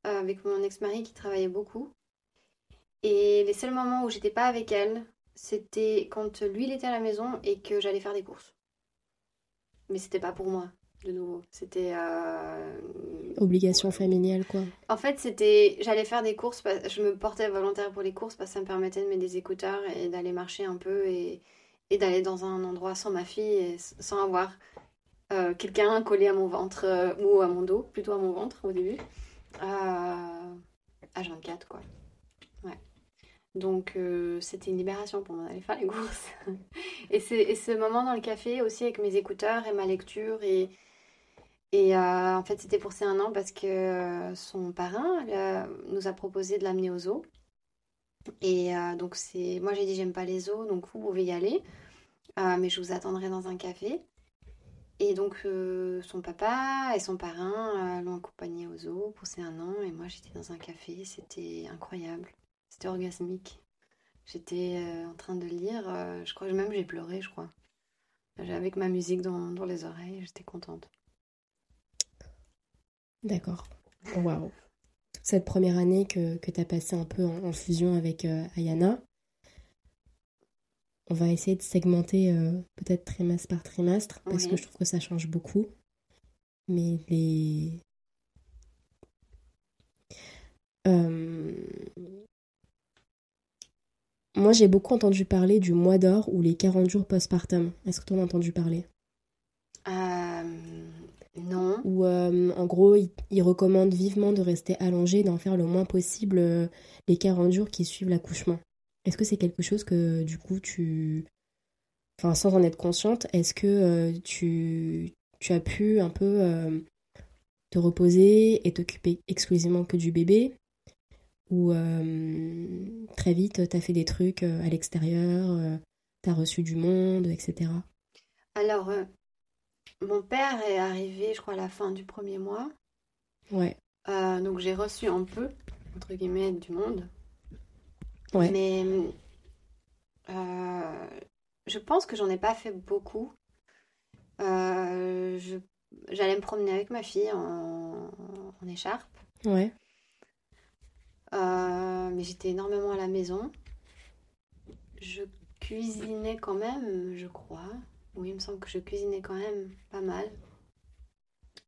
euh, avec mon ex-mari qui travaillait beaucoup. Et les seuls moments où j'étais pas avec elle, c'était quand lui il était à la maison et que j'allais faire des courses. Mais c'était pas pour moi, de nouveau. C'était euh, Obligation familiale, quoi. en fait, c'était, j'allais faire des courses, parce- je me portais volontaire pour les courses parce que ça me permettait de mettre des écouteurs et d'aller marcher un peu et, et d'aller dans un endroit sans ma fille et sans avoir euh, quelqu'un collé à mon ventre euh, ou à mon dos, plutôt à mon ventre au début. Euh, H24, quoi. Ouais. Donc, c'était une libération pour moi d'aller faire les courses. et, et ce moment dans le café aussi avec mes écouteurs et ma lecture et, et en fait, c'était pour ses un an parce que son parrain nous a proposé de l'amener au zoo. Et euh, donc, c'est... moi, j'ai dit, j'aime pas les zoos, donc vous pouvez y aller. Euh, mais je vous attendrai dans un café. Et donc, euh, son papa et son parrain l'ont accompagné au zoo pour ses un an. Et moi, j'étais dans un café. C'était incroyable. C'était orgasmique. J'étais en train de lire. je crois même j'ai pleuré, je crois. Avec ma musique dans, dans les oreilles. J'étais contente. D'accord. Waouh. Cette première année que, que tu as passée un peu en, en fusion avec euh, Ayana, on va essayer de segmenter euh, peut-être trimestre par trimestre parce Oui. que je trouve que ça change beaucoup. Mais les. Euh, Moi, j'ai beaucoup entendu parler du mois d'or ou les 40 jours postpartum. Est-ce que tu en as entendu parler? Non. où euh, en gros il, il recommande vivement de rester allongé, d'en faire le moins possible euh, les 40 jours qui suivent l'accouchement. Est-ce que c'est quelque chose que du coup tu... Enfin sans en être consciente, est-ce que euh, tu, tu as pu un peu te reposer et t'occuper exclusivement que du bébé? Ou très vite t'as fait des trucs à l'extérieur, t'as reçu du monde, etc. Alors, mon père est arrivé, je crois, à la fin du premier mois. Ouais, Euh, donc, j'ai reçu un peu, entre guillemets, du monde. ouais. Mais euh, je pense que j'en ai pas fait beaucoup. Euh, j'allais me promener avec ma fille en, en écharpe. Ouais. Mais j'étais énormément à la maison. Je cuisinais quand même, je crois. Oui, il me semble que je cuisinais quand même pas mal.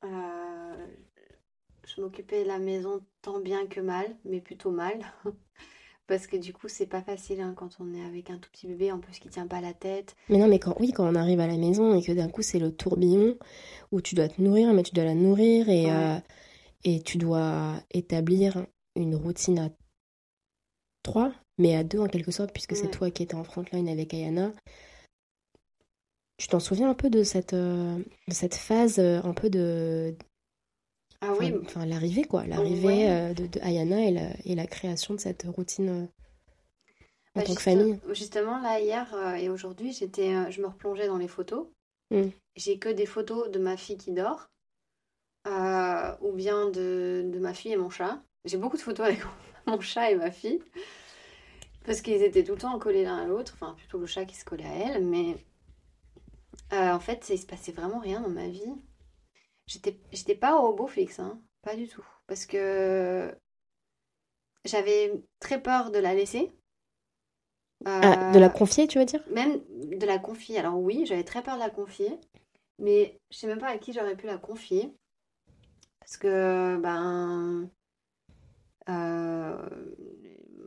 Euh, je m'occupais de la maison tant bien que mal, mais plutôt mal. Parce que du coup, c'est pas facile hein, quand on est avec un tout petit bébé, en plus qui tient pas la tête. Mais non, mais quand, oui, quand on arrive à la maison et que d'un coup c'est le tourbillon où tu dois te nourrir, mais tu dois la nourrir et, Ouais. euh, et tu dois établir une routine à trois, mais à deux en quelque sorte, puisque c'est toi qui étais en frontline avec Ayana. Tu t'en souviens un peu de cette, euh, de cette phase euh, un peu de Ah oui, Enfin, l'arrivée, quoi. L'arrivée Ouais. euh, de, de Ayana et la, et la création de cette routine en Bah, tant que famille. Justement, là, hier et aujourd'hui, j'étais, je me replongeais dans les photos. Mm. J'ai que des photos de ma fille qui dort, euh, ou bien de, de ma fille et mon chat. J'ai beaucoup de photos avec mon chat et ma fille, parce qu'ils étaient tout le temps collés l'un à l'autre, enfin plutôt le chat qui se collait à elle, mais euh, en fait, il se passait vraiment rien dans ma vie. J'étais, j'étais pas au beau fixe, hein, pas du tout, parce que j'avais très peur de la laisser. Ah, de la Euh, confier, tu veux dire? même de la confier. Alors oui, j'avais très peur de la confier, mais je sais même pas à qui j'aurais pu la confier. Parce que, ben, euh,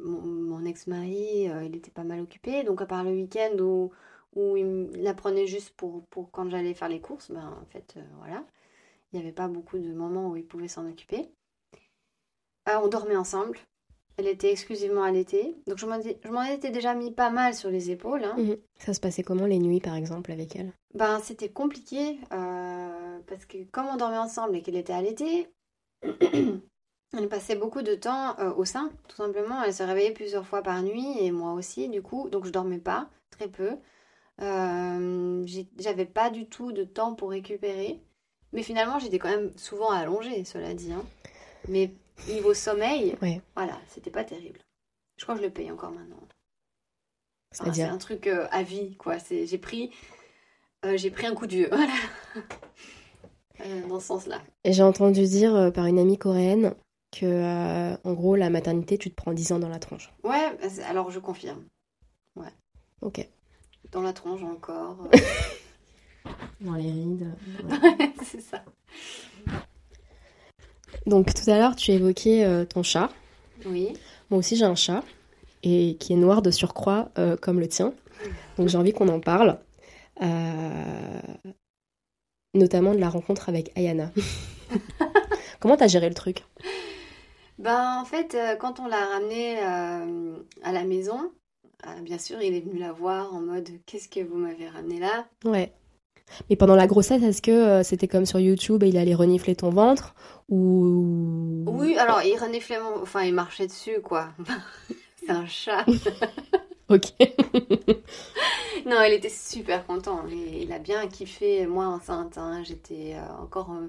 mon, mon ex-mari, euh, il était pas mal occupé. Donc à part le week-end où, où il la prenait juste pour, pour quand j'allais faire les courses, ben en fait, euh, voilà. Il n'y avait pas beaucoup de moments où il pouvait s'en occuper. Euh, on dormait ensemble. Elle était exclusivement allaitée. Donc je m'en je m'en étais déjà mis pas mal sur les épaules. hein. Mhm. Ça se passait comment les nuits, par exemple, avec elle? Ben, c'était compliqué euh, parce que comme on dormait ensemble et qu'elle était allaitée, elle passait beaucoup de temps euh, au sein, tout simplement. Elle se réveillait plusieurs fois par nuit et moi aussi, du coup. Donc je dormais pas, très peu. Euh, j'avais pas du tout de temps pour récupérer. Mais finalement, j'étais quand même souvent allongée, cela dit. hein. Mais niveau sommeil, Ouais. voilà, c'était pas terrible. Je crois que je le paye encore maintenant. Enfin, c'est un truc euh, à vie, quoi. J'ai pris, euh, j'ai pris un coup de vieux, voilà. Euh, dans ce sens-là. Et J'ai entendu dire par une amie coréenne que, en gros, la maternité, tu te prends 10 ans dans la tronche. Ouais, bah, alors je confirme. Ok. Dans la tronche, corps. Dans les rides. c'est ça. Donc, tout à l'heure, tu évoquais euh, ton chat. Oui. Moi aussi, j'ai un chat, et qui est noir de surcroît, euh, comme le tien. Donc, j'ai envie qu'on en parle. Euh, Notamment de la rencontre avec Ayana. Comment t'as géré le truc? Ben, en fait, quand on l'a ramené euh, à la maison, euh, bien sûr, il est venu la voir en mode Qu'est-ce que vous m'avez ramené là? Ouais. Mais pendant la grossesse, est-ce que euh, c'était comme sur YouTube et il allait renifler ton ventre ou? Oui, alors il reniflait mon... Enfin, il marchait dessus, quoi. c'est un chat. Ok. Non, il était super content. Il, il a bien kiffé, moi enceinte. hein. J'étais euh, encore euh,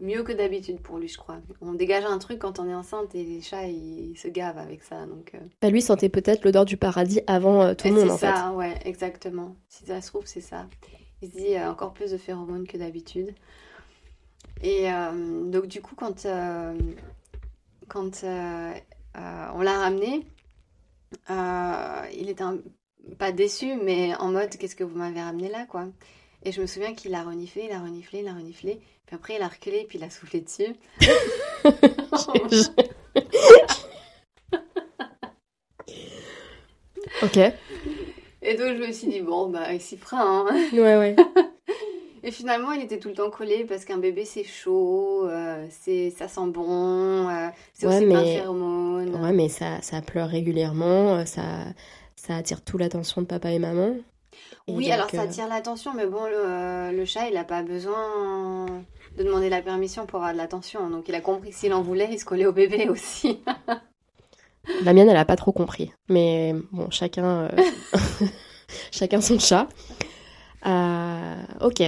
mieux que d'habitude pour lui, je crois. On dégage un truc quand on est enceinte et les chats, ils, se gavent avec ça. Donc, euh, Bah, lui sentait peut-être l'odeur du paradis avant euh, tout le monde c'est en fait. ça, ouais, exactement. Si ça se trouve, c'est ça. Il se dit euh, encore plus de phéromones que d'habitude. Et euh, donc, du coup, quand, quand on l'a ramené, il était un- pas déçu, mais en mode qu'est-ce que vous m'avez ramené là, quoi? Et je me souviens qu'il a reniflé, il a reniflé, il a reniflé. Puis après, il a reculé, puis il a soufflé dessus. ok. Et donc, je me suis dit, bon, bah, il s'y fera, hein. Ouais, ouais. Et finalement, il était tout le temps collé parce qu'un bébé, c'est chaud, euh, c'est, ça sent bon, euh, c'est Ouais, aussi plein de mais- phéromones. Ouais, mais ça, ça pleure régulièrement, euh, ça, ça attire toute l'attention de papa et maman. Oui, alors ça euh, attire l'attention, mais bon, le, euh, le chat, il n'a pas besoin de demander la permission pour avoir de l'attention. Donc, il a compris que s'il en voulait, il se collait au bébé aussi. La mienne, elle a pas trop compris. Mais bon, chacun, euh, chacun son chat. Ok.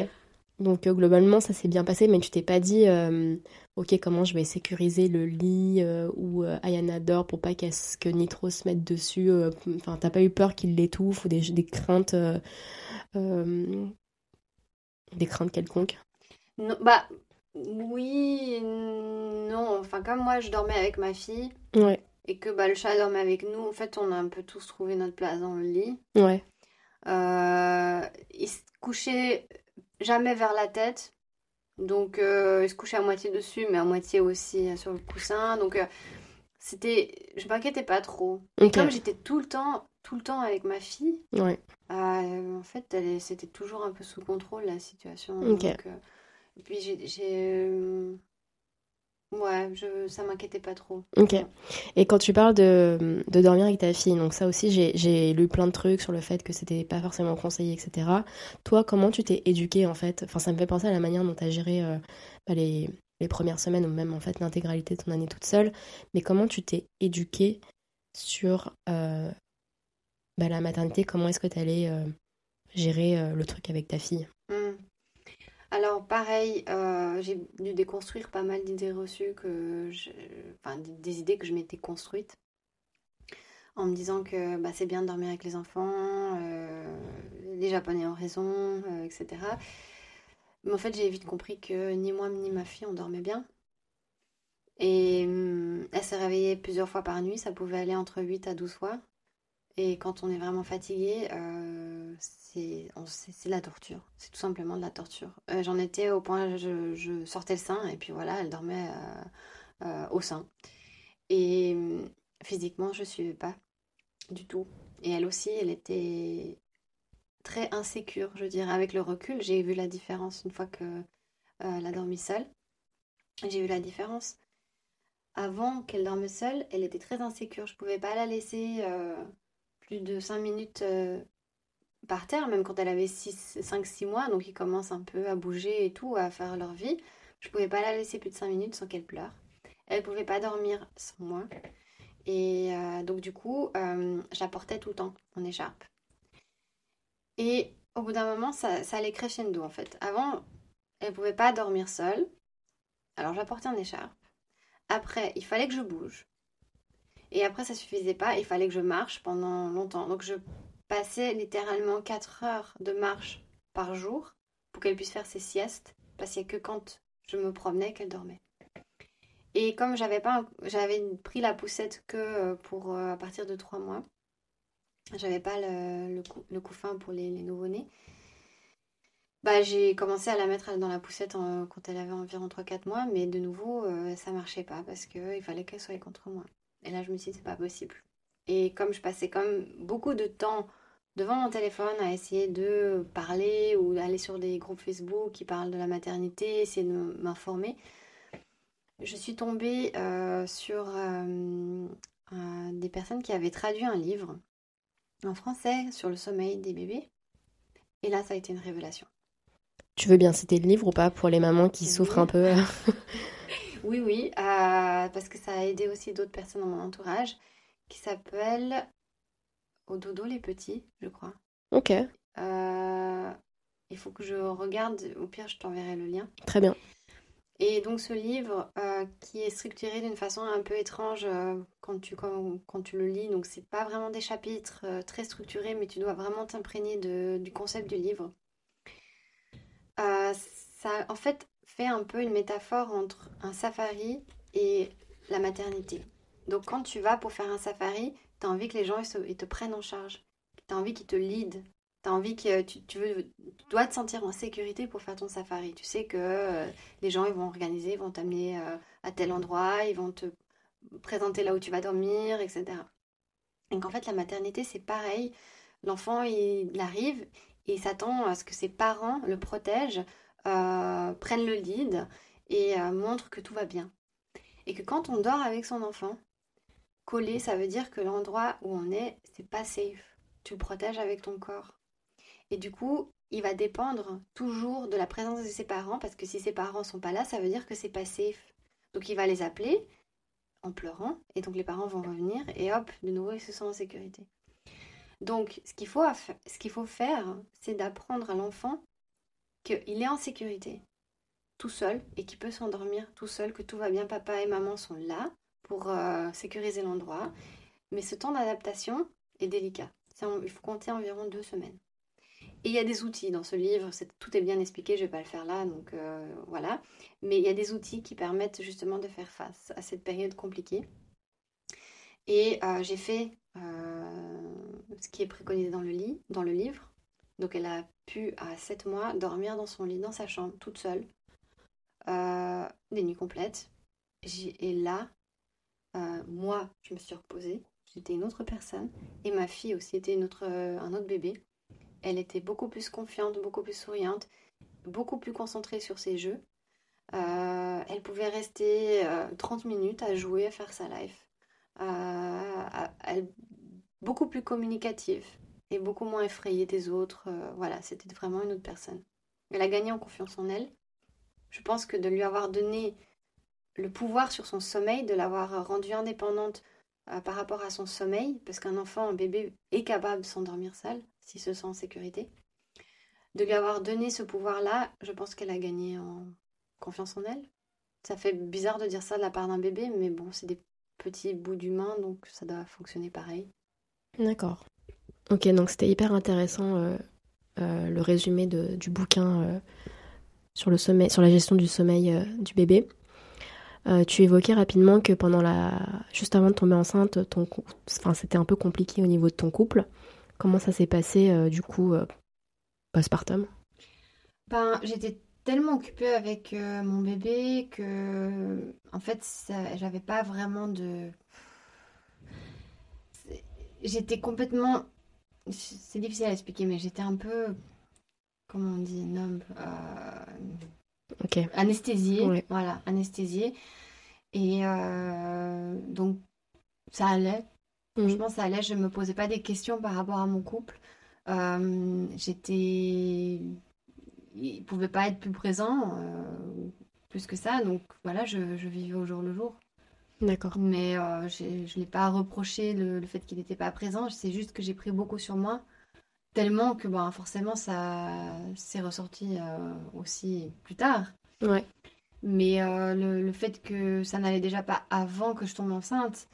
Donc euh, globalement, ça s'est bien passé, mais tu t'es pas dit, euh, ok, comment je vais sécuriser le lit euh, où euh, Ayana dort pour pas qu'elle se- que Nitro se mette dessus. Enfin, t'as pas eu peur qu'il l'étouffe ou des, des craintes, des craintes quelconques? Non, bah, oui, non. Enfin, comme moi, je dormais avec ma fille Ouais, et que bah, le chat dormait avec nous, en fait, on a un peu tous trouvé notre place dans le lit. ouais. Il se couchait jamais vers la tête. Donc, euh, il se couchait à moitié dessus, mais à moitié aussi euh, sur le coussin. Donc, euh, c'était... Je m'inquiétais pas trop. Et comme j'étais tout le temps, tout le temps avec ma fille, Ouais. euh, en fait, est- c'était toujours un peu sous contrôle, la situation. Donc, et puis, j'ai... Ouais, je... ça m'inquiétait pas trop. Ok. Et quand tu parles de, de dormir avec ta fille, donc ça aussi, j'ai, lu plein de trucs sur le fait que c'était pas forcément conseillé, etc. Toi, comment tu t'es éduquée en fait? Enfin, ça me fait penser à la manière dont tu as géré euh, bah, les, les premières semaines ou même en fait l'intégralité de ton année toute seule, mais comment tu t'es éduquée sur euh, bah, la maternité? Comment est-ce que tu allais euh, gérer le truc avec ta fille? Hmm. Alors pareil, euh, j'ai dû déconstruire pas mal d'idées reçues que enfin des des idées que je m'étais construites en me disant que bah, c'est bien de dormir avec les enfants, euh, les Japonais ont raison, euh, etc. Mais en fait, j'ai vite compris que ni moi ni ma fille on dormait bien. Et hum, elle se réveillait plusieurs fois par nuit, ça pouvait aller entre 8 à 12 fois. Et quand on est vraiment fatigué, euh, c'est la torture. C'est tout simplement de la torture. Euh, j'en étais au point, je, je sortais le sein et puis voilà, elle dormait euh, euh, au sein. Et hum, physiquement, je ne suivais pas du tout. Et elle aussi, elle était très insécure, je dirais. Avec le recul, j'ai vu la différence une fois que euh, elle a dormi seule. J'ai vu la différence. Avant qu'elle dorme seule, elle était très insécure. Je pouvais pas la laisser plus de 5 minutes euh, par terre, même quand elle avait 5-6 mois, donc ils commencent un peu à bouger et tout, à faire leur vie. Je pouvais pas la laisser plus de 5 minutes sans qu'elle pleure. Elle pouvait pas dormir sans moi. Et euh, donc du coup, euh, tout le temps en écharpe. Et au bout d'un moment, ça, ça allait crescendo en fait. Avant, elle pouvait pas dormir seule. Alors je la portais en écharpe. Après, il fallait que je bouge. Et après, ça suffisait pas. Il fallait que je marche pendant longtemps. Donc je passais littéralement 4 heures de marche par jour pour qu'elle puisse faire ses siestes. Parce qu'il n'y a que quand je me promenais qu'elle dormait. Et comme j'avais pris la poussette que euh, pour euh, à partir de 3 mois, j'avais pas le, le, pour les, nouveau-nés. Bah, j'ai commencé à la mettre dans la poussette quand elle avait environ 3-4 mois, mais de nouveau, euh, ça marchait pas parce qu'il fallait qu'elle soit contre moi. Et là, je me suis dit, c'est pas possible. Et comme je passais quand même beaucoup de temps devant mon téléphone à essayer de parler ou aller sur des groupes Facebook qui parlent de la maternité, essayer de m'informer, je suis tombée euh, sur euh, euh, des personnes qui avaient traduit un livre en français sur le sommeil des bébés. Et là, ça a été une révélation. Tu veux bien citer le livre ou pas pour les mamans qui Oui. souffrent un peu Oui, oui, euh, parce que ça a aidé aussi d'autres personnes dans mon entourage, qui s'appelle Au dodo les petits, je crois. Ok, Euh, il faut que je regarde, au pire, je t'enverrai le lien. très bien. Et donc ce livre euh, qui est structuré d'une façon un peu étrange euh, quand tu, quand, quand tu le lis, donc c'est pas vraiment des chapitres très structurés, mais tu dois vraiment t'imprégner du concept du livre. Ça en fait fait un peu une métaphore entre un safari et la maternité. Donc quand tu vas pour faire un safari, tu as envie que les gens ils, te prennent en charge, tu as envie qu'ils te lead, tu as envie que tu, veux, dois te sentir en sécurité pour faire ton safari. Tu sais que euh, les gens ils vont organiser, ils vont t'amener euh, à tel endroit, ils vont te présenter là où tu vas dormir, etc. Et qu'en fait la maternité c'est pareil. L'enfant il, arrive et il s'attend à ce que ses parents le protègent, euh, prennent le lead et montrent que tout va bien. Et que quand on dort avec son enfant, collé, ça veut dire que l'endroit où on est, c'est pas safe. Tu le protèges avec ton corps. Et du coup, il va dépendre toujours de la présence de ses parents, parce que si ses parents sont pas là, ça veut dire que c'est pas safe. Donc il va les appeler en pleurant, et donc les parents vont revenir, et hop, de nouveau, ils se sentent en sécurité. Donc, ce qu'il faut, ce qu'il faut faire, c'est d'apprendre à l'enfant qu'il est en sécurité, tout seul, et qu'il peut s'endormir tout seul, que tout va bien, papa et maman sont là pour euh, sécuriser l'endroit. Mais ce temps d'adaptation est délicat. Il faut compter environ deux semaines. Et il y a des outils dans ce livre, tout est bien expliqué, je ne vais pas le faire là, donc euh, voilà. Mais il y a des outils qui permettent justement de faire face à cette période compliquée. Et euh, j'ai fait ce qui est préconisé dans le, lit, dans le livre. Donc elle a pu, à 7 mois, dormir dans son lit, dans sa chambre, toute seule, euh, des nuits complètes. Et là, euh, moi, je me suis reposée, j'étais une autre personne, et ma fille aussi était une autre, euh, un autre bébé. Elle était beaucoup plus confiante, beaucoup plus souriante, beaucoup plus concentrée sur ses jeux. Elle pouvait rester euh, 30 minutes à jouer, à faire sa life. Elle- beaucoup plus communicative et beaucoup moins effrayée des autres. Voilà, c'était vraiment une autre personne. Elle a gagné en confiance en elle. Je pense que de lui avoir donné le pouvoir sur son sommeil, de l'avoir rendue indépendante euh, par rapport à son sommeil, parce qu'un enfant, un bébé est capable de s'endormir seul s'il se sent en sécurité. De lui avoir donné ce pouvoir-là, je pense qu'elle a gagné en confiance en elle. Ça fait bizarre de dire ça de la part d'un bébé, mais bon, c'est des petits bouts d'humain, donc ça doit fonctionner pareil. D'accord. Ok, donc c'était hyper intéressant euh, euh, le résumé du bouquin sur, la gestion du sommeil du bébé. tu évoquais rapidement que pendant la, juste avant de tomber enceinte, ton, enfin, c'était un peu compliqué au niveau de ton couple. Comment ça s'est passé du coup postpartum? Ben, j'étais tellement occupée avec mon bébé que, en fait, j'avais pas vraiment de. J'étais complètement c'est difficile à expliquer, mais j'étais un peu, comment on dit, numb, euh, ok anesthésiée, voilà, anesthésiée. Et euh, donc, ça allait. je mhm. Franchement, ça allait. Je ne me posais pas des questions par rapport à mon couple. Euh, j'étais. Il pouvait pas être plus présent, plus que ça. Donc, voilà, je, je vivais au jour le jour. D'accord. Mais euh, je ne l'ai pas reproché le, fait qu'il n'était pas présent. C'est juste que j'ai pris beaucoup sur moi. Tellement que bah, forcément, ça s'est ressorti euh, aussi plus tard. Ouais. Mais euh, le, fait que ça n'allait déjà pas avant que je tombe enceinte,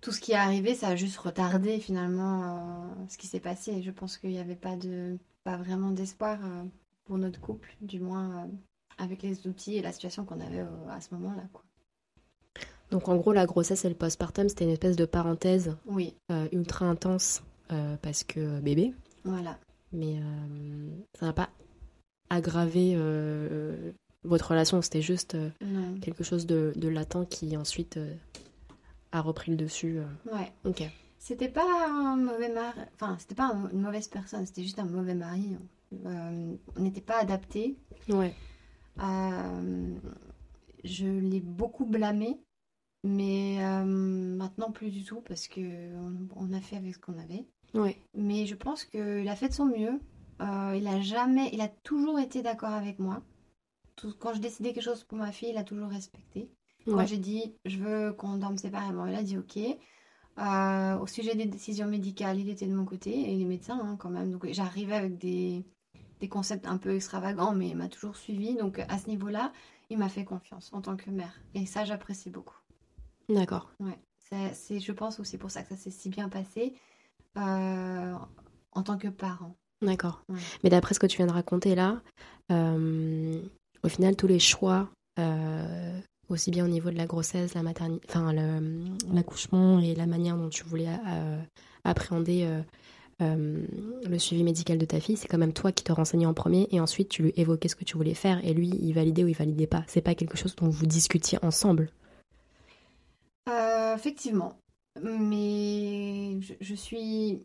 tout ce qui est arrivé, ça a juste retardé finalement ce qui s'est passé. Je pense qu'il n'y avait pas, de, pas vraiment d'espoir pour notre couple, du moins avec les outils et la situation qu'on avait à ce moment-là. Quoi. Donc en gros, la grossesse et le postpartum, c'était une espèce de parenthèse oui. Euh, ultra intense euh, parce que bébé. Voilà. Mais euh, ça n'a pas aggravé votre relation, c'était juste quelque chose de, latent qui ensuite a repris le dessus. Ouais. Ok. C'était pas un mauvais mari, enfin, c'était pas une mauvaise personne, c'était juste un mauvais mari. on n'était pas adapté. Ouais. je l'ai beaucoup blâmé mais euh, maintenant, plus du tout, parce que on, a fait avec ce qu'on avait. Ouais. Mais je pense qu'il a fait de son mieux. Euh, il a jamais, il a toujours été d'accord avec moi. Tout, quand je décidais quelque chose pour ma fille, il a toujours respecté. Quand j'ai dit, je veux qu'on dorme séparément, il a dit ok. Euh, au sujet des décisions médicales, il était de mon côté, et les médecins hein, quand même. Donc j'arrivais avec des, des concepts un peu extravagants, mais il m'a toujours suivi. Donc à ce niveau-là, il m'a fait confiance en tant que mère. Et ça, j'apprécie beaucoup. D'accord. Ouais. C'est, je pense aussi pour ça que ça s'est si bien passé euh, en tant que parent. D'accord. Mais d'après ce que tu viens de raconter là, euh, au final, tous les choix, euh, aussi bien au niveau de la grossesse, la maternité, enfin l'accouchement et la manière dont tu voulais appréhender le suivi médical de ta fille, c'est quand même toi qui te renseignais en premier et ensuite tu lui évoquais ce que tu voulais faire et lui, il validait ou il validait pas. C'est pas quelque chose dont vous discutiez ensemble? Effectivement. Mais je, suis.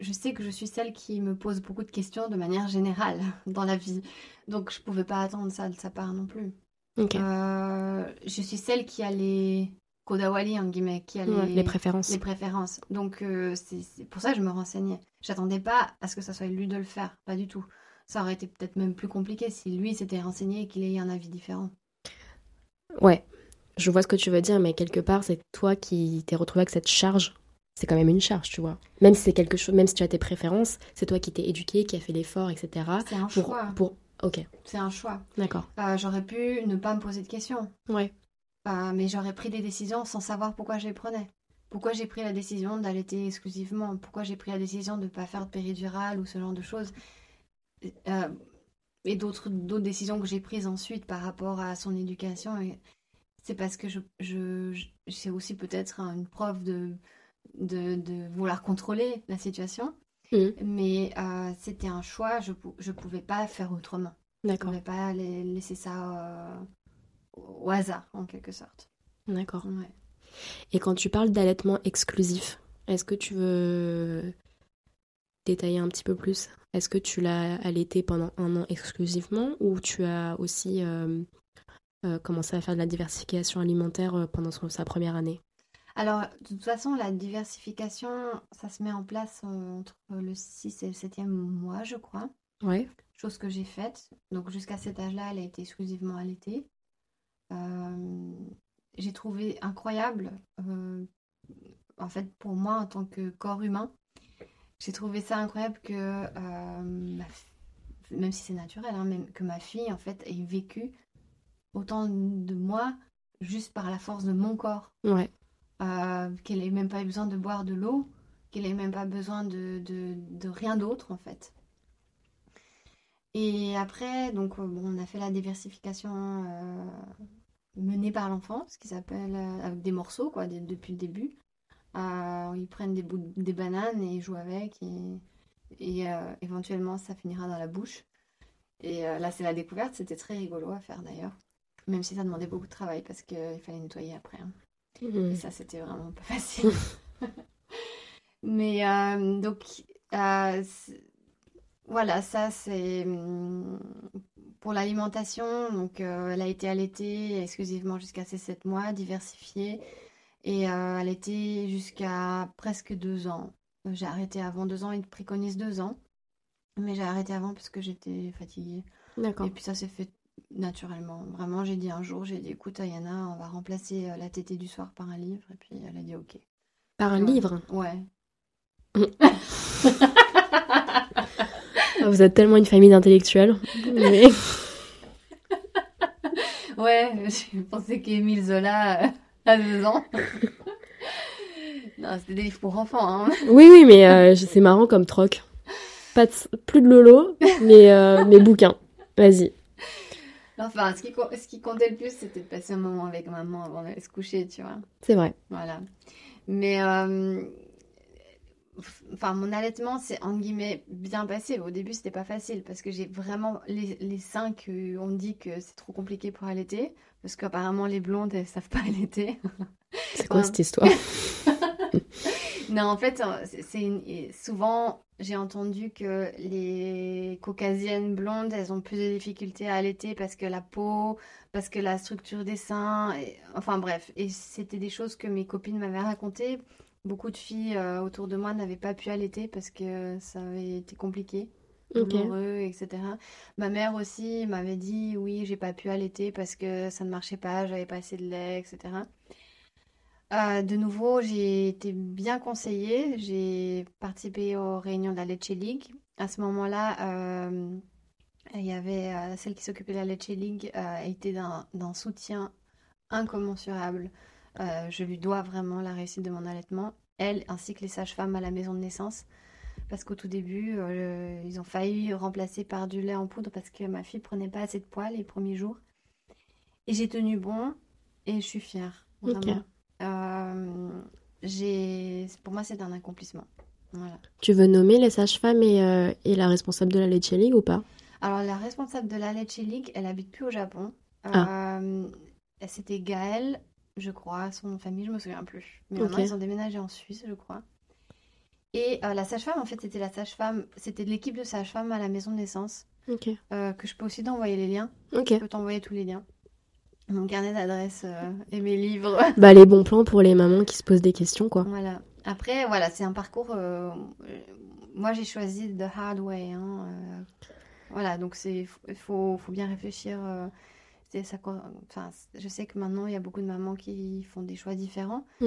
Je sais que je suis celle qui me pose beaucoup de questions de manière générale dans la vie. Donc je pouvais pas attendre ça de sa part non plus. Euh, je suis celle qui a les Kodawali, en guillemets, qui a les, préférences. Les préférences. Donc euh, c'est pour ça que je me renseignais. J'attendais pas à ce que ça soit lui de le faire, pas du tout. Ça aurait été peut-être même plus compliqué si lui s'était renseigné et qu'il ait un avis différent. Ouais, je vois ce que tu veux dire, mais quelque part, c'est toi qui t'es retrouvé avec cette charge. C'est quand même une charge, tu vois. Même si c'est quelque chose, même si tu as tes préférences, c'est toi qui t'es éduqué, qui a fait l'effort, etc. C'est un choix. Pour... Ok. C'est un choix. D'accord. Euh, j'aurais pu ne pas me poser de questions. Ouais. Euh, mais j'aurais pris des décisions sans savoir pourquoi je les prenais. Pourquoi j'ai pris la décision d'allaiter exclusivement? Pourquoi j'ai pris la décision de ne pas faire de péridurale ou ce genre de choses? Euh, Et d'autres décisions que j'ai prises ensuite par rapport à son éducation. Et c'est parce que je, je, c'est aussi peut-être une preuve de, de, vouloir contrôler la situation. Mmh. Mais euh, c'était un choix, je ne pouvais pas faire autrement. Je ne pouvais pas laisser ça euh, au hasard, en quelque sorte. D'accord. Ouais. Et quand tu parles d'allaitement exclusif, est-ce que tu veux détailler un petit peu plus? Est-ce que tu l'as allaité pendant un an exclusivement ou tu as aussi euh, commencer à faire de la diversification alimentaire euh, pendant sa première année? Alors, de toute façon, la diversification, ça se met en place entre le 6 et le 7e mois, je crois. Oui. Chose que j'ai faite. Donc, jusqu'à cet âge-là, elle a été exclusivement allaitée. Euh, j'ai trouvé incroyable, euh, en fait, pour moi, en tant que corps humain, j'ai trouvé ça incroyable que, euh, ma f- même si c'est naturel, hein, même que ma fille, en fait, ait vécu autant de moi juste par la force de mon corps. Ouais. Euh, qu'elle ait même pas eu besoin de boire de l'eau, qu'elle ait même pas besoin de, de, de rien d'autre, en fait. Et après, donc, euh, bon, on a fait la diversification euh, menée par l'enfant, ce qui s'appelle euh, avec des morceaux, quoi, depuis le début. Ils prennent des bouts, des bananes et ils jouent avec, et, et éventuellement, ça finira dans la bouche. Et là, c'est la découverte, c'était très rigolo à faire d'ailleurs. Même si ça demandait beaucoup de travail parce qu'il fallait nettoyer après. hein. Mhm. Et ça, c'était vraiment pas facile. Mais euh, donc, euh, voilà, ça c'est hum, pour l'alimentation. Donc, euh, elle a été allaitée exclusivement jusqu'à ses 7 mois, diversifiée. Et euh, allaitée jusqu'à presque 2 ans. Euh, J'ai arrêté avant 2 ans, ils préconisent 2 ans. Mais j'ai arrêté avant parce que j'étais fatiguée. D'accord. Et puis ça s'est fait naturellement. Vraiment, j'ai dit un jour, j'ai dit, écoute, Ayana, on va remplacer euh, la tétée du soir par un livre. Et puis elle a dit, ok. Par un Ouais. livre. Ouais. Ah, Vous êtes tellement une famille d'intellectuels. Mais... Ouais, je pensais qu'Émile Zola euh, a deux ans. non, c'était des livres pour enfants. Hein. Oui, oui, mais euh, c'est marrant comme troc. Pas de- plus de Lolo, mais euh, mes bouquins. Vas-y. Enfin, ce qui, co- ce qui comptait le plus, c'était de passer un moment avec maman avant d'aller se coucher, tu vois. C'est vrai. Voilà. Mais, euh, enfin, mon allaitement, c'est entre guillemets bien passé. Au début, c'était pas facile parce que j'ai vraiment les, les seins que on me dit que c'est trop compliqué pour allaiter parce qu'apparemment les blondes elles savent pas allaiter. C'est quoi cette histoire? Non, en fait, euh, c'est une- souvent j'ai entendu que les caucasiennes blondes, elles ont plus de difficultés à allaiter parce que la peau, parce que la structure des seins, et- enfin bref. Et c'était des choses que mes copines m'avaient racontées. Beaucoup de filles euh, autour de moi n'avaient pas pu allaiter parce que ça avait été compliqué, Ok. douloureux, etc. Ma mère aussi m'avait dit oui, j'ai pas pu allaiter parce que ça ne marchait pas, j'avais pas assez de lait, etc. Euh, de nouveau, j'ai été bien conseillée. J'ai participé aux réunions de la Lecce League. À ce moment-là, euh, il y avait euh, celle qui s'occupait de la Lecce League, était d'un soutien incommensurable. Je lui dois vraiment la réussite de mon allaitement, elle ainsi que les sages-femmes à la maison de naissance. Parce qu'au tout début, ils ont failli remplacer par du lait en poudre parce que ma fille prenait pas assez de poids les premiers jours. Et j'ai tenu bon et je suis fière, vraiment. J'ai... Pour moi, c'est un accomplissement. Voilà. Tu veux nommer les sages-femmes et, euh, et la responsable de la Lecce League ou pas? Alors, la responsable de la Lecce League, elle habite plus au Japon. Ah. Euh, c'était Gaëlle, je crois, son nom de famille, je me souviens plus. Mais Ok. maintenant, ils ont déménagé en Suisse, je crois. Et euh, la sage-femme, en fait, c'était la sage-femme, c'était de l'équipe de sage-femme à la maison de naissance, euh, que je peux aussi t'envoyer les liens. Je peux t'envoyer tous les liens. Mon carnet d'adresse euh, et mes livres. Bah, les bons plans pour les mamans qui se posent des questions, quoi. Voilà. Après, voilà, c'est un parcours. euh, moi, j'ai choisi the hard way. hein, euh, voilà, donc il faut, faut bien réfléchir. ça, enfin, je sais que maintenant, il y a beaucoup de mamans qui font des choix différents Mm.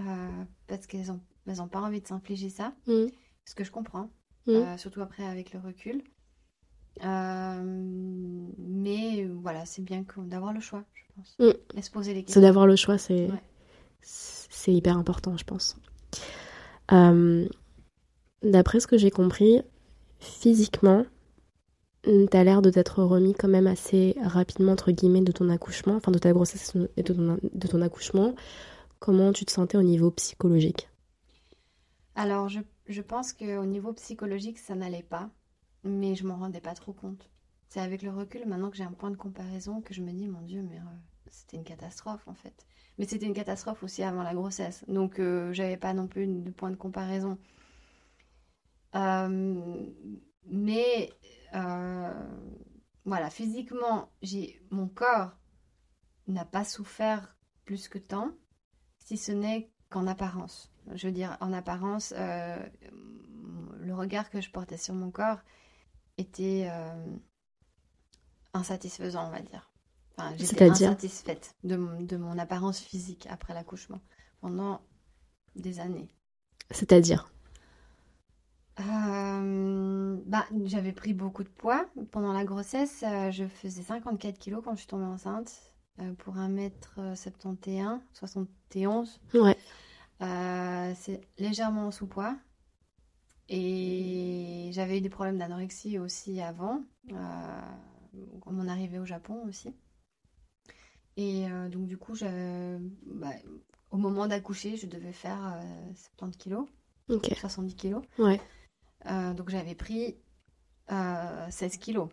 euh, parce qu'elles ont, elles ont pas envie de s'infliger ça. Mm. Ce que je comprends, Mm. euh, surtout après avec le recul. Euh, mais euh, voilà, c'est bien d'avoir le choix, je pense. Mm. Et se poser les C'est questions. d'avoir le choix, c'est Ouais. c'est hyper important, je pense. Euh, D'après ce que j'ai compris, physiquement, t'as l'air de t'être remis quand même assez rapidement, entre guillemets, de ton accouchement, enfin de ta grossesse et de ton, de ton accouchement. Comment tu te sentais au niveau psychologique? Alors, je, je pense qu'au niveau psychologique, ça n'allait pas, mais je m'en rendais pas trop compte. C'est avec le recul, maintenant que j'ai un point de comparaison, que je me dis, mon Dieu, mais euh, c'était une catastrophe en fait. Mais c'était une catastrophe aussi avant la grossesse, donc euh, j'avais pas non plus de point de comparaison. Euh, mais euh, voilà, physiquement, mon corps n'a pas souffert plus que tant, si ce n'est qu'en apparence. Je veux dire, en apparence, le regard que je portais sur mon corps était euh, insatisfaisant, on va dire. Enfin, j'étais insatisfaite de, mon- de mon apparence physique après l'accouchement pendant des années. C'est-à-dire? Euh, bah, j'avais pris beaucoup de poids pendant la grossesse. euh, je faisais 54 kilos quand je suis tombée enceinte euh, pour 1m71, 71. Ouais. C'est légèrement en sous-poids. Et j'avais eu des problèmes d'anorexie aussi avant, euh, à mon arrivée au Japon aussi. Et euh, donc, du coup, bah, au moment d'accoucher, je devais faire euh, 70 kilos, Ok. 70 kilos. Ouais. Euh, donc j'avais pris euh, 16 kilos.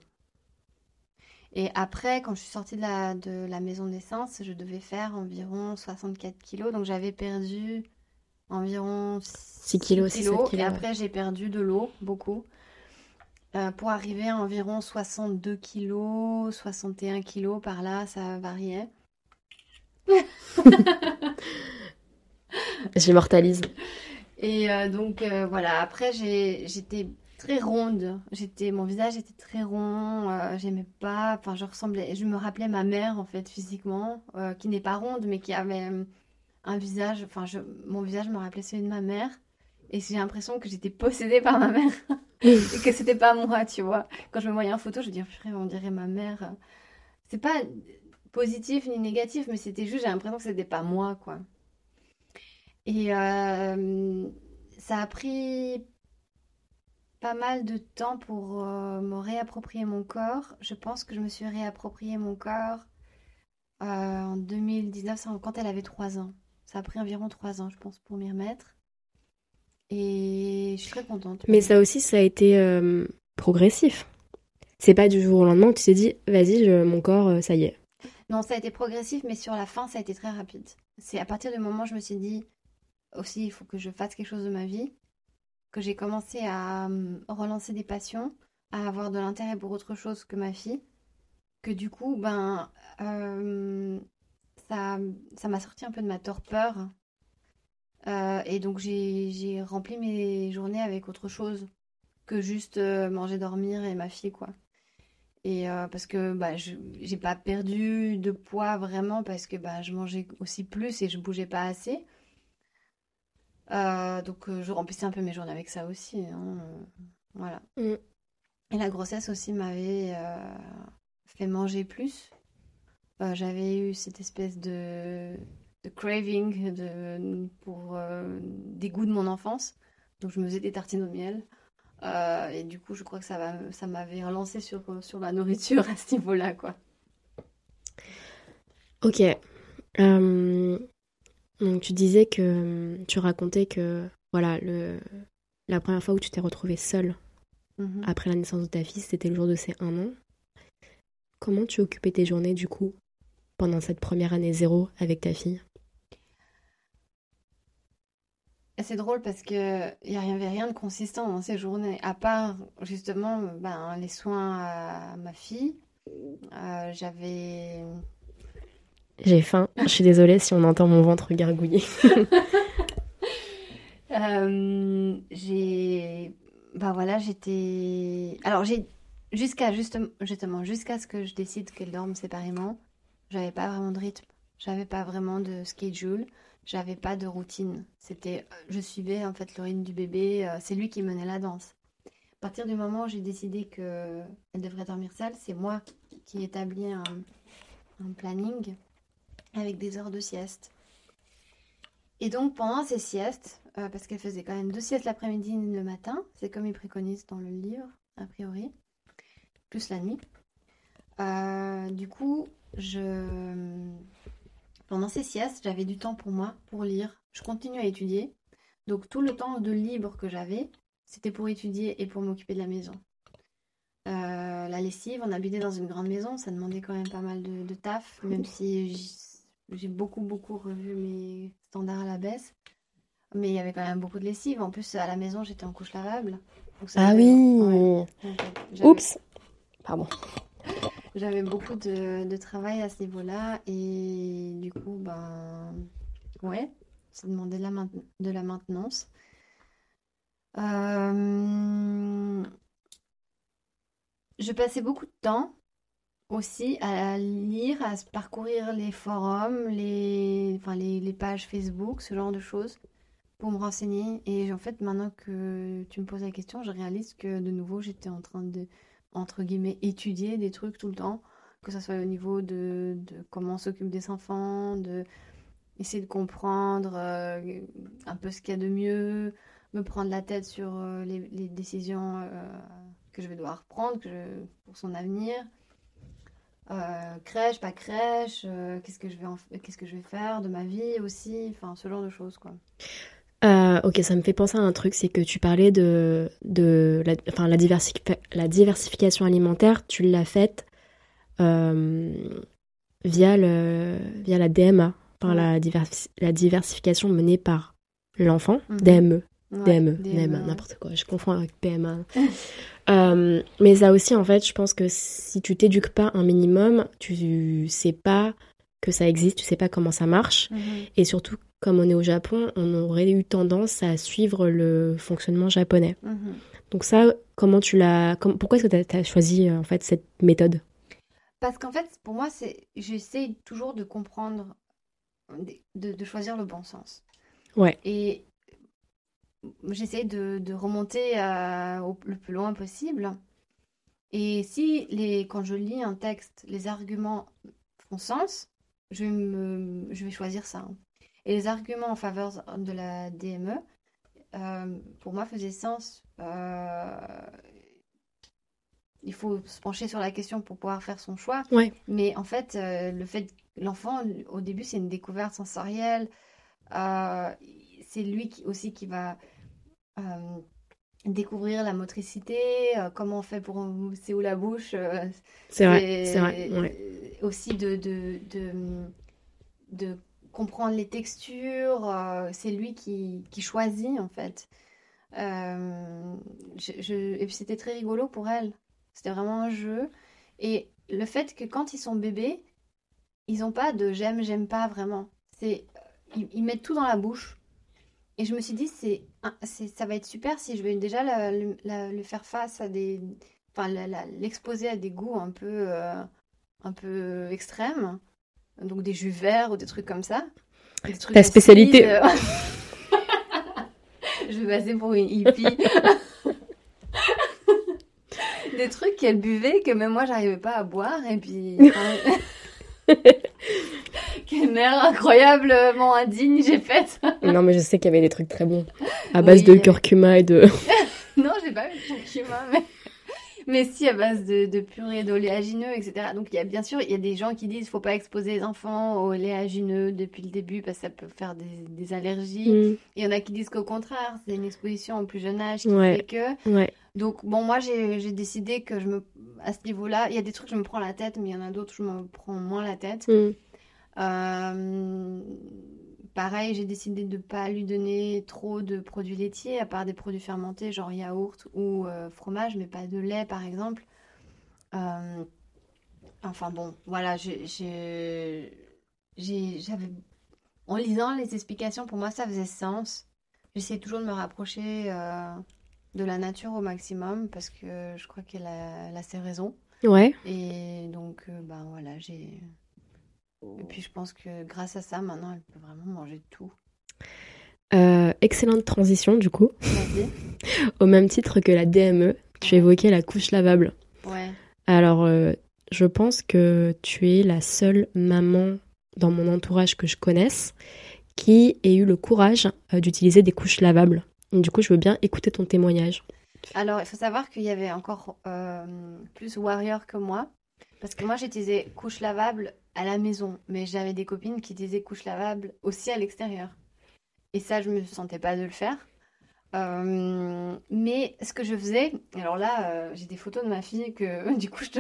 Et après, quand je suis sortie de la, de la maison de naissance, je devais faire environ 64 kilos. Donc j'avais perdu environ 6 kilos, 6, 7 kilos. Et ouais. après, j'ai perdu de l'eau, beaucoup. Euh, pour arriver à environ 62 kilos, 61 kilos, par là, ça variait. J'immortalise. Et euh, donc euh, voilà, après j'étais très ronde, j'étais mon visage était très rond, euh, j'aimais pas, enfin je ressemblais, je me rappelais ma mère en fait physiquement, euh, qui n'est pas ronde mais qui avait un visage, enfin je, mon visage me rappelait celui de ma mère et j'ai l'impression que j'étais possédée par ma mère et que c'était pas moi, tu vois. Quand je me voyais en photo, je me disais on dirait ma mère. C'est pas positif ni négatif, mais c'était juste j'ai l'impression que c'était pas moi quoi. Et euh, ça a pris pas mal de temps pour euh, me réapproprier mon corps. Je pense que je me suis réapproprié mon corps euh, en 2019, c'est quand elle avait 3 ans. Ça a pris environ 3 ans, je pense, pour m'y remettre. Et je suis très contente. Mais ça aussi, ça a été euh, progressif. C'est pas du jour au lendemain où tu t'es dit, vas-y, je- mon corps, euh, ça y est. Non, ça a été progressif, mais sur la fin, ça a été très rapide. C'est à partir du moment où je me suis dit, aussi, il faut que je fasse quelque chose de ma vie, que j'ai commencé à hum, relancer des passions, à avoir de l'intérêt pour autre chose que ma fille, que du coup, ben, euh, ça, ça m'a sorti un peu de ma torpeur. Euh, et donc, j'ai, rempli mes journées avec autre chose que juste euh, manger, dormir et ma fille, quoi. Et euh, parce que bah, je j'ai pas perdu de poids vraiment parce que bah, je mangeais aussi plus et je bougeais pas assez. Euh, donc je remplissais un peu mes journées avec ça aussi. hein, Voilà. Mm. Et la grossesse aussi m'avait euh, fait manger plus. Euh, j'avais eu cette espèce de, de craving de, pour euh, des goûts de mon enfance. Donc je me faisais des tartines au miel. Euh, et du coup, je crois que ça va, ça m'avait relancé sur, sur la nourriture à ce niveau-là, quoi. Ok. Euh, donc tu disais que tu racontais que voilà le la première fois où tu t'es retrouvée seule Mhm. après la naissance de ta fille, c'était le jour de ses un an. Comment tu occupais tes journées du coup? Pendant cette première année zéro avec ta fille? C'est drôle parce que il y avait rien de consistant dans ces journées, à part justement ben, les soins à ma fille. Euh, j'avais J'ai faim. Je suis désolée si on entend mon ventre gargouiller. Euh, j'ai bah voilà j'étais alors j'ai jusqu'à justement justement jusqu'à ce que je décide qu'elle dorme séparément j'avais pas vraiment de rythme. J'avais pas vraiment de schedule. J'avais pas de routine. C'était je suivais en fait le rythme du bébé euh, c'est lui qui menait la danse. À partir du moment où j'ai décidé que elle devrait dormir seule c'est moi qui établis un, planning avec des heures de sieste. Et donc pendant ces siestes, euh, parce qu'elle faisait quand même deux siestes l'après-midi et le matin, c'est comme ils préconisent dans le livre, a priori, plus la nuit. Euh, du coup, je... pendant ces siestes, j'avais du temps pour moi, pour lire. Je continue à étudier. Donc tout le temps de libre que j'avais, c'était pour étudier et pour m'occuper de la maison. Euh, la lessive, on habitait dans une grande maison, ça demandait quand même pas mal de, de taf, même si j'ai beaucoup, beaucoup revu mes standards à la baisse. Mais il y avait quand même beaucoup de lessive. En plus, à la maison, j'étais en couche lavable. Donc ça Ah oui. ouais. Oups. Pardon. J'avais beaucoup de, travail à ce niveau-là. Et du coup, ben, ouais, ça demandait de la, maintenance. Euh, Je passais beaucoup de temps aussi à lire, à parcourir les forums, les, enfin, les pages Facebook, ce genre de choses, pour me renseigner. Et en fait, maintenant que tu me poses la question, je réalise que de nouveau, j'étais en train de, entre guillemets, étudier des trucs tout le temps, que ce soit au niveau de, comment on s'occupe des enfants, de essayer de comprendre euh, un peu ce qu'il y a de mieux, me prendre la tête sur euh, les, les décisions euh, que je vais devoir prendre que pour son avenir. Crèche, pas crèche, qu'est-ce que je vais qu'est-ce que je vais faire de ma vie aussi, enfin ce genre de choses quoi. Euh, ok, ça me fait penser à un truc, c'est que tu parlais de, de la, enfin, la, diversifi- la diversification alimentaire, tu l'as faite euh, via, le, via la DMA, par la, diversi- la diversification menée par l'enfant. DME, Ouais, DME, DME, DMA, ouais. n'importe quoi, je confonds avec PMA. Euh, mais ça aussi, en fait, je pense que si tu t'éduques pas un minimum, tu sais pas que ça existe, tu sais pas comment ça marche. Mhm. Et surtout, comme on est au Japon, on aurait eu tendance à suivre le fonctionnement japonais. Mhm. Donc ça, comment tu l'as... comme- pourquoi est-ce que tu as, choisi euh, en fait cette méthode? Parce qu'en fait, pour moi, c'est j'essaie toujours de comprendre, de, de choisir le bon sens. Ouais. Et j'essaie de, de remonter à- au, le plus loin possible. Et si les, quand je lis un texte, les arguments font sens, je, me, je vais choisir ça. Et les arguments en faveur de la DME, euh, pour moi, faisaient sens. Euh, il faut se pencher sur la question pour pouvoir faire son choix. Ouais. Mais en fait, euh, le fait l'enfant, au début, c'est une découverte sensorielle. C'est lui qui, aussi qui va découvrir la motricité, euh, comment on fait pour mousser ou la bouche. euh, C'est vrai, c'est vrai. ouais. Aussi de, de, de, de comprendre les textures. euh, c'est lui qui, qui choisit, en fait. Euh, Et puis c'était très rigolo pour elle. C'était vraiment un jeu. Et le fait que quand ils sont bébés, ils n'ont pas de j'aime, j'aime pas vraiment. C'est ils, mettent tout dans la bouche. Et je me suis dit, c'est, ça va être super si je vais déjà le, faire face à des. Enfin, l'exposer à des goûts un peu, euh, un peu extrêmes. Donc des jus verts ou des trucs comme ça. Des trucs Ta spécialité. euh. je vais passer pour une hippie. des trucs qu'elle buvait que même moi j'arrivais pas à boire et puis quelle air incroyablement indigne j'ai faite Non, mais je sais qu'il y avait des trucs très bons. À base Oui, de curcuma et de... non j'ai pas eu de curcuma mais mais si à base de, de purée d'oléagineux etc donc il y a bien sûr il y a des gens qui disent faut pas exposer les enfants aux oléagineux depuis le début parce que ça peut faire des, des allergies Mm, il y en a qui disent qu'au contraire c'est une exposition au plus jeune âge qui Ouais. fait que ouais. Donc, bon, moi, j'ai j'ai décidé que je me. À ce niveau-là, il y a des trucs, je me prends la tête, mais il y en a d'autres, je me prends moins la tête. Mm. Euh, pareil, j'ai décidé de ne pas lui donner trop de produits laitiers, à part des produits fermentés, genre yaourt ou euh, fromage, mais pas de lait, par exemple. Euh, enfin, bon, voilà, j'avais. En lisant les explications, pour moi, ça faisait sens. J'essaie toujours de me rapprocher. euh, de la nature au maximum parce que je crois qu'elle a, a ses raisons. Ouais. Et donc, ben voilà, j'ai. Et puis je pense que grâce à ça, maintenant, elle peut vraiment manger tout. Euh, excellente transition, du coup. Au même titre que la DME, tu évoquais la couche lavable. Ouais. Alors, euh, je pense que tu es la seule maman dans mon entourage que je connaisse qui ait eu le courage euh, d'utiliser des couches lavables. Et du coup, je veux bien écouter ton témoignage. Alors, il faut savoir qu'il y avait encore plus warrior que moi. Parce que moi, j'utilisais couche lavable à la maison. Mais j'avais des copines qui utilisaient couche lavable aussi à l'extérieur. Et ça, je me sentais pas de le faire. Euh, mais ce que je faisais, alors là, euh, j'ai des photos de ma fille que du coup, je te-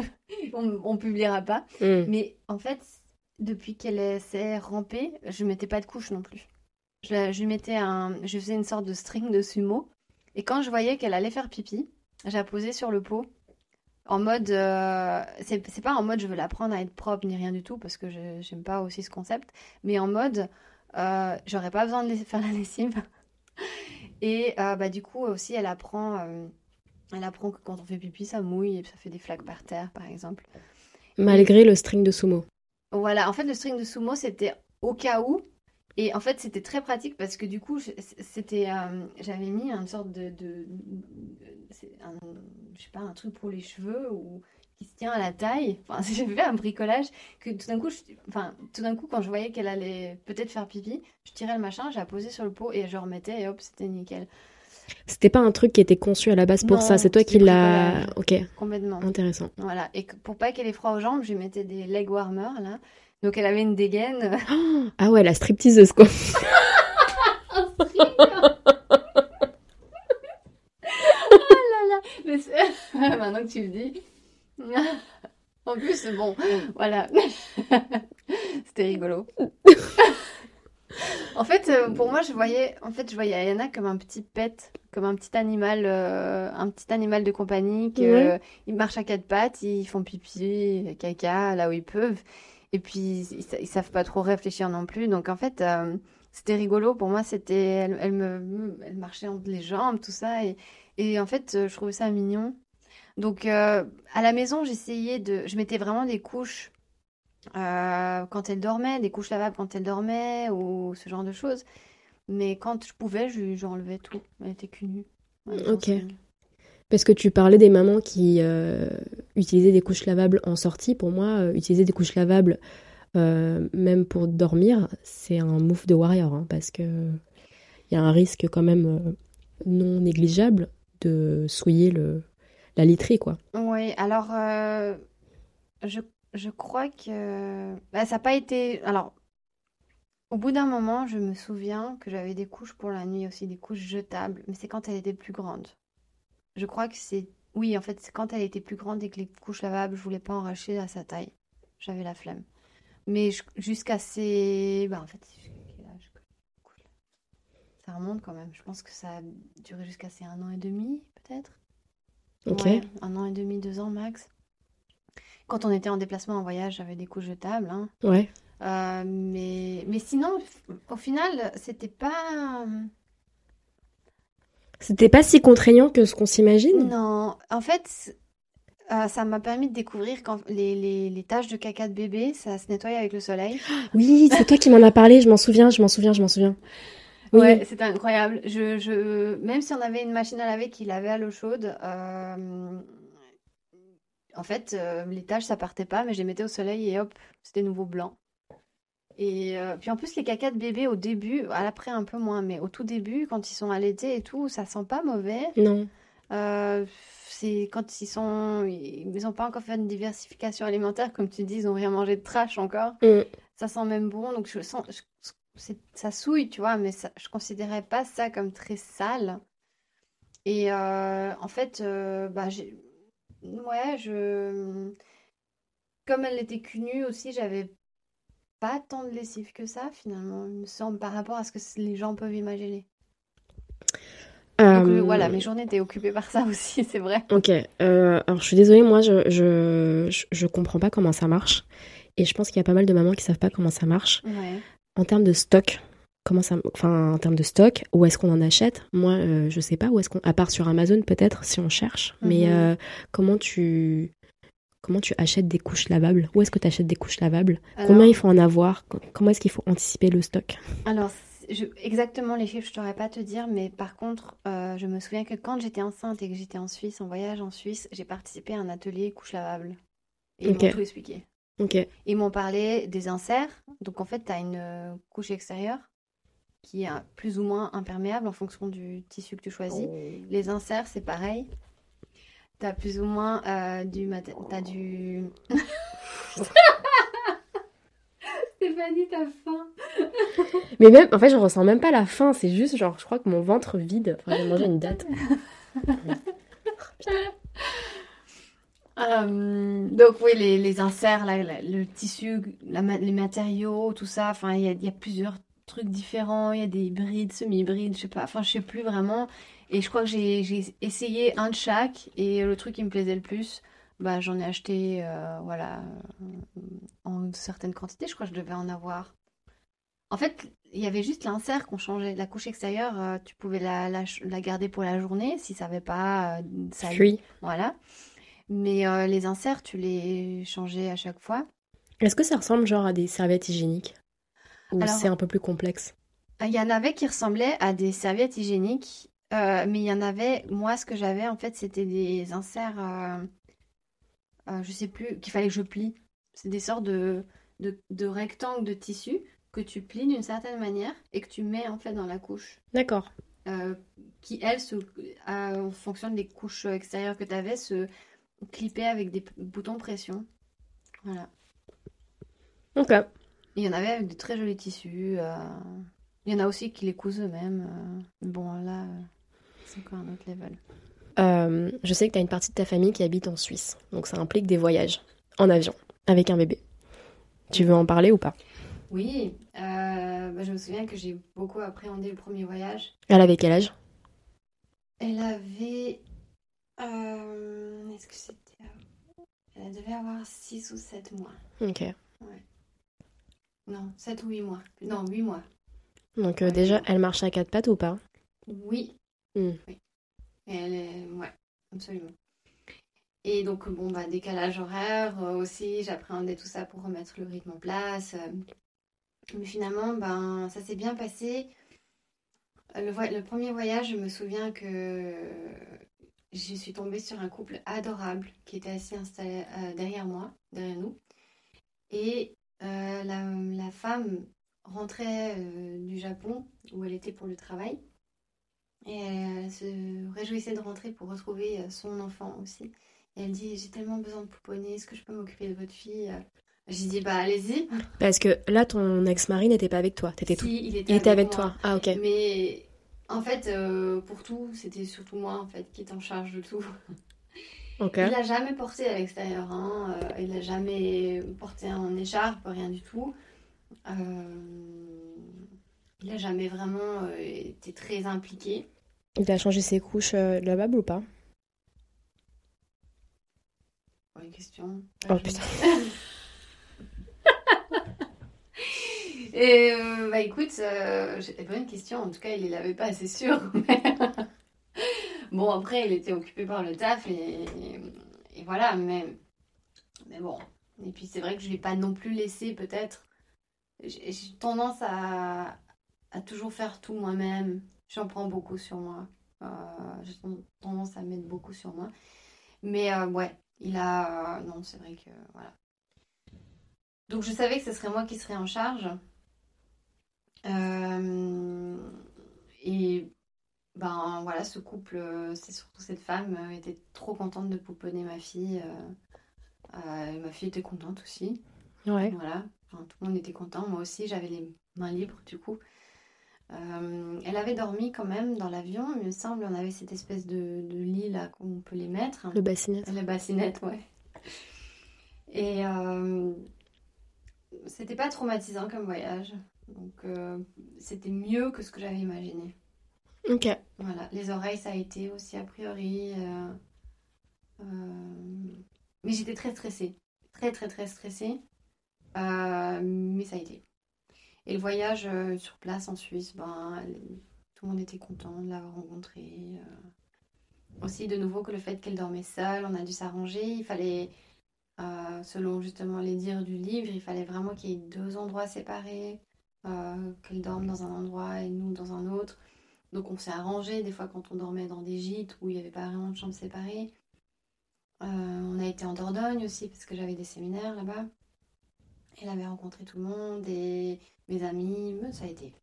on, on publiera pas. Mm. Mais en fait, depuis qu'elle s'est rampée, je mettais pas de couche non plus. Je, la- je mettais un, je faisais une sorte de string de sumo. Et quand je voyais qu'elle allait faire pipi, j'ai posé sur le pot. En mode, euh, c'est pas en mode je veux l'apprendre à être propre ni rien du tout parce que je j'aime pas aussi ce concept, mais en mode euh, j'aurais pas besoin de faire la lessive. Et euh, bah du coup aussi elle apprend, euh, elle apprend que quand on fait pipi ça mouille et ça fait des flaques par terre par exemple. Malgré le string de sumo. Voilà, en fait, le string de sumo, c'était au cas où. Et en fait, c'était très pratique parce que du coup, c'était, euh, j'avais mis une sorte de, de- c'est un, je sais pas, un truc pour les cheveux ou qui se tient à la taille. Enfin, j'ai fait un bricolage que tout d'un coup, je- enfin, tout d'un coup, quand je voyais qu'elle allait peut-être faire pipi, je tirais le machin, je la posais sur le pot et je remettais et hop, c'était nickel. C'était pas un truc qui était conçu à la base pour Non, ça, c'est toi qui l'as. Ok, Complètement. intéressant. Voilà. Et pour pas qu'elle ait froid aux jambes, je lui mettais des leg warmers là. Donc elle avait une dégaine. Ah ouais, la stripteaseuse quoi. Mais Maintenant que tu le dis. En plus, bon, voilà. C'était rigolo. En fait, euh, pour moi, je voyais, en fait, je voyais Ayana comme un petit pet, comme un petit animal, euh, un petit animal de compagnie. Que, Ouais. Ils marchent à quatre pattes, ils font pipi, caca, là où ils peuvent. Et puis, ils, ils savent pas trop réfléchir non plus. Donc, en fait, euh, c'était rigolo. Pour moi, c'était, elle, elle me, elle marchait entre les jambes, tout ça. Et, et en fait, euh, je trouvais ça mignon. Donc, euh, à la maison, j'essayais de, je mettais vraiment des couches euh, quand elle dormait, des couches lavables quand elle dormait ou ce genre de choses. Mais quand je pouvais, je, j'enlevais tout. Elle était cul nue. Ouais, Ok. Parce que tu parlais des mamans qui euh, utilisaient des couches lavables en sortie. Pour moi, euh, utiliser des couches lavables, euh, même pour dormir, c'est un move de warrior. hein, parce que il y a un risque quand même non négligeable de souiller le, la literie, quoi. Oui, alors je, je crois que bah, ça n'a pas été. Alors, au bout d'un moment, je me souviens que j'avais des couches pour la nuit aussi, des couches jetables, mais c'est quand elle était plus grande. Je crois que c'est. Oui, en fait, c'est quand elle était plus grande et que les couches lavables, je voulais pas en racheter à sa taille. J'avais la flemme. Mais je- jusqu'à ses. Bah, en fait, Ça remonte quand même. Je pense que ça a duré jusqu'à ses un an et demi, peut-être. Ok. Ouais, un an et demi, deux ans max. Quand on était en déplacement en voyage, j'avais des couches jetables. hein. Ouais. Euh, mais, mais sinon, au final, c'était pas. C'était pas si contraignant que ce qu'on s'imagine. Non, en fait, euh, ça m'a permis de découvrir quand les, les, les taches de caca de bébé, ça se nettoie avec le soleil. Oui, c'est toi qui m'en as parlé. Je m'en souviens, je m'en souviens, je m'en souviens. Oui. Ouais, c'était incroyable. Je, je... Même si on avait une machine à laver qui lavait à l'eau chaude, euh, en fait, euh, les taches, ça partait pas, mais je les mettais au soleil et hop, c'était nouveau blanc. Et euh, puis en plus, les cacas de bébé au début, à l'après un peu moins, mais au tout début, quand ils sont allaités et tout, ça sent pas mauvais. Non. Euh, c'est quand ils sont, ils n'ont pas encore fait une diversification alimentaire, comme tu dis, ils ont rien mangé de trash encore. Mm. Ça sent même bon, donc je sens, je- c'est- ça souille, tu vois, mais ça, je considérais pas ça comme très sale. Et euh, en fait, bah, j'ai, ouais, je, comme elle était cul nue aussi, j'avais pas tant de lessive que ça finalement, il me semble, par rapport à ce que les gens peuvent imaginer. Donc euh, Euh, voilà, mes journées étaient occupées par ça aussi, c'est vrai. Ok, euh, alors je suis désolée, moi je, je, je, comprends pas comment ça marche. Et je pense qu'il y a pas mal de mamans qui savent pas comment ça marche. Ouais. En termes de stock, comment ça, enfin en termes de stock, où est-ce qu'on en achète? Moi, euh, je sais pas où est-ce qu'on, à part sur Amazon peut-être si on cherche. Mais Mhm. comment tu, comment tu achètes des couches lavables? Où est-ce que tu achètes des couches lavables? Combien Alors- il faut en avoir? Co- Comment est-ce qu'il faut anticiper le stock? Alors, je- exactement les chiffres, je ne saurais pas te dire, mais par contre, euh, je me souviens que quand j'étais enceinte et que j'étais en Suisse, en voyage en Suisse, j'ai participé à un atelier couche lavable. Et ils m'ont tout expliqué. Ok. Ils m'ont parlé des inserts. Donc, en fait, tu as une euh, couche extérieure qui est euh, plus ou moins imperméable en fonction du tissu que tu choisis. Les inserts, c'est pareil. Tu as plus ou moins euh, du... maté- T'as du... Stéphanie, t'as faim Mais même, en fait, je ressens même pas la faim. C'est juste genre, je crois que mon ventre vide. Enfin, j'ai mangé une date. Euh, donc oui, les, les inserts, là, la- le tissu, la les matériaux, tout ça, enfin, il y y a plusieurs trucs différents, il y a des hybrides, semi-hybrides, je sais pas, enfin, je sais plus vraiment. Et je crois que j'ai essayé un de chaque, et le truc qui me plaisait le plus, bah, j'en ai acheté, euh, voilà, euh, en certaines quantités, je crois que je devais en avoir. En fait, il y avait juste l'insert qu'on changeait. La couche extérieure, euh, tu pouvais la, la, la garder pour la journée si ça n'avait pas euh, sali. Free. Voilà. Mais euh, les inserts, tu les changeais à chaque fois. Est-ce que ça ressemble genre à des serviettes hygiéniques? Ou c'est un peu plus complexe? Il y en avait qui ressemblaient à des serviettes hygiéniques, euh, mais il y en avait, moi, ce que j'avais, en fait, c'était des inserts, euh, euh, je sais plus, qu'il fallait que je plie. C'est des sortes de, de, de rectangles de tissu que tu plies d'une certaine manière et que tu mets, en fait, dans la couche. D'accord. qui, elles, se, en fonction des couches extérieures que tu avais, se clippaient avec des p- boutons pression. Voilà. Ok. Et Il y en avait avec de très jolis tissus. Il y en a aussi qui les cousent eux-mêmes. euh, Bon, là, euh, c'est encore un autre level. Euh, je sais que tu as une partie de ta famille qui habite en Suisse, donc ça implique des voyages en avion avec un bébé. Tu veux en parler ou pas? Oui, euh, bah, je me souviens que j'ai beaucoup appréhendé le premier voyage. Elle avait quel âge? Elle avait... euh, Est-ce que c'était... Elle devait avoir 6 ou 7 mois. Ok. Non, 7 ou 8 mois. Non, 8 mois. Donc euh, déjà, elle marche à quatre pattes ou pas? Oui. Hmm. Oui. Et elle est... Ouais, absolument. Et donc, bon, bah, décalage horaire euh, aussi, j'appréhendais tout ça pour remettre le rythme en place. euh. Mais finalement, ben, ça s'est bien passé. Le, premier voyage, je me souviens que je suis tombée sur un couple adorable qui était assis installé derrière moi, derrière nous. Et euh, la, la femme rentrait euh, du Japon, où elle était pour le travail. Et elle se réjouissait de rentrer pour retrouver euh, son enfant aussi. Et elle dit, j'ai tellement besoin de pouponner, est-ce que je peux m'occuper de votre fille J'ai dit, bah allez-y. Parce que là, ton ex-mari n'était pas avec toi. T'étais tout. Si, il était Il était avec toi. Ah ok. Mais en fait, euh, pour tout, c'était surtout moi en fait qui était en charge de tout. Ok. Il l'a jamais porté à l'extérieur, hein. euh, il l'a jamais porté en écharpe, rien du tout. Euh, il a jamais vraiment euh, été très impliqué. Il t'a changé ses couches euh, lavable ou pas? Bonne question. Oh, Je- putain. Et euh, bah écoute, euh, bonne question. En tout cas, il l'avait pas, c'est sûr. mais- bon, après, il était occupé par le taf et, et- et voilà. Mais, mais bon. Et puis, c'est vrai que je l'ai pas non plus laissé, peut-être. J'ai tendance à, à toujours faire tout moi-même. J'en prends beaucoup sur moi. Euh, j'ai ten- tendance à mettre beaucoup sur moi. Mais euh, ouais, il a. euh, non, c'est vrai que. Voilà. Donc je savais que ce serait moi qui serais en charge. Et ben voilà, ce couple, c'est surtout cette femme, était trop contente de pouponner ma fille. ma fille était contente aussi. Ouais. Voilà, Enfin, tout le monde était content. Moi aussi, j'avais les mains libres du coup. Euh, elle avait dormi quand même dans l'avion, il me semble. On avait cette espèce de, de lit là qu'on peut les mettre. Le bassinet. La bassinette, ouais. Et euh, c'était pas traumatisant comme voyage. Donc euh, c'était mieux que ce que j'avais imaginé. Ok. Voilà, les oreilles, ça a été aussi a priori. mais j'étais très stressée. Très, très, très stressée. Euh, mais ça a été. Et le voyage euh, sur place en Suisse, ben, tout le monde était content de l'avoir rencontrée. euh. Aussi, de nouveau, que le fait qu'elle dormait seule, on a dû s'arranger. Il fallait, selon justement les dires du livre, il fallait vraiment qu'il y ait deux endroits séparés. qu'elle dorme dans un endroit et nous dans un autre. Donc on s'est arrangé des fois quand on dormait dans des gîtes où il n'y avait pas vraiment de chambres séparées. Euh, on a été en Dordogne aussi parce que j'avais des séminaires là-bas. Elle avait rencontré tout le monde et mes amis, mais ça a été.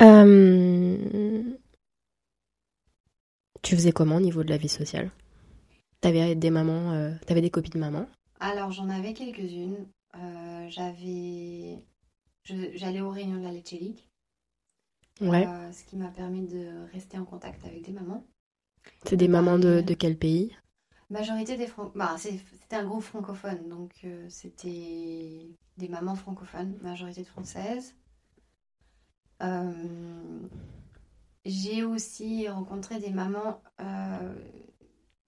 Euh, Tu faisais comment au niveau de la vie sociale? T'avais des mamans, euh, t'avais des copines mamans Alors j'en avais quelques-unes. Euh, j'avais, j'allais aux réunions de la Lecce League, Ouais. ce qui m'a permis de rester en contact avec des mamans. C'est des mamans de, de quel pays? Majorité des francs, bah, c'était un groupe francophone, donc euh, c'était des mamans francophones, majorité de françaises. Euh, j'ai aussi rencontré des mamans. euh,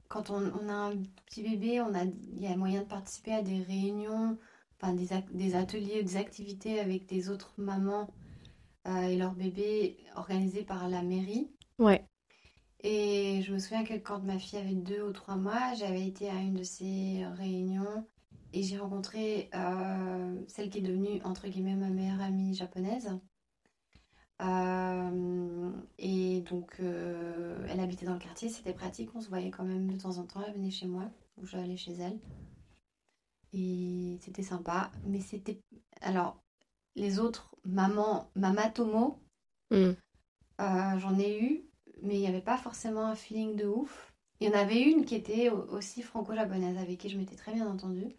quand on, a un petit bébé, on a, il y a moyen de participer à des réunions, enfin des, des ateliers, des activités avec des autres mamans et leurs bébés organisés par la mairie. Ouais. Et je me souviens que quand ma fille avait deux ou trois mois, j'avais été à une de ces réunions et j'ai rencontré euh, celle qui est devenue, entre guillemets, ma meilleure amie japonaise. Euh, et donc, euh, elle habitait dans le quartier, c'était pratique, on se voyait quand même de temps en temps, elle venait chez moi, ou j'allais chez elle. Et c'était sympa, mais c'était... Alors, les autres, maman, Mama Tomo, Mm. j'en ai eu, mais il n'y avait pas forcément un feeling de ouf. Il y en avait une qui était au- aussi franco-japonaise, avec qui je m'étais très bien entendue.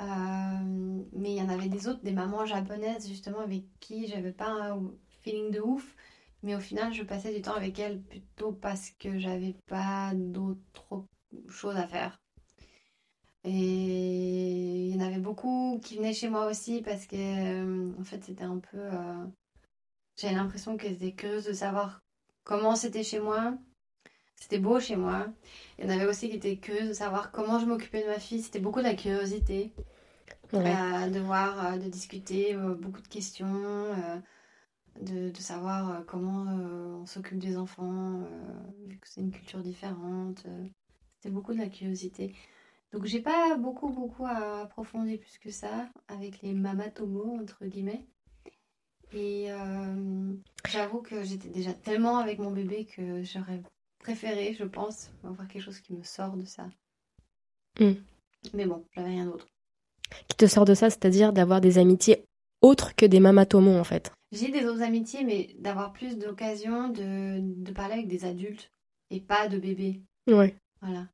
Euh, mais il y en avait des autres, des mamans japonaises justement, avec qui j'avais pas un feeling de ouf. Mais au final, je passais du temps avec elles plutôt parce que j'avais pas d'autres choses à faire. Et il y en avait beaucoup qui venaient chez moi aussi parce que, euh, en fait, c'était un peu. euh, J'avais l'impression qu'elles étaient curieuses de savoir comment c'était chez moi. C'était beau chez moi. Il y en avait aussi qui étaient curieuses de savoir comment je m'occupais de ma fille. C'était beaucoup de la curiosité, Ouais. euh, de voir, euh, de discuter, euh, beaucoup de questions, euh, de, de savoir comment on s'occupe des enfants, vu que c'est une culture différente. C'était beaucoup de la curiosité. Donc j'ai pas beaucoup, beaucoup à approfondir plus que ça avec les mamatomo, entre guillemets. Et euh, j'avoue que j'étais déjà tellement avec mon bébé que j'aurais préféré, je pense, avoir quelque chose qui me sort de ça. Mm. Mais bon, j'avais rien d'autre. Qui te sort de ça, c'est-à-dire d'avoir des amitiés autres que des mamatomo en fait? J'ai des autres amitiés, mais d'avoir plus d'occasions de, de parler avec des adultes et pas de bébés. Ouais. Voilà.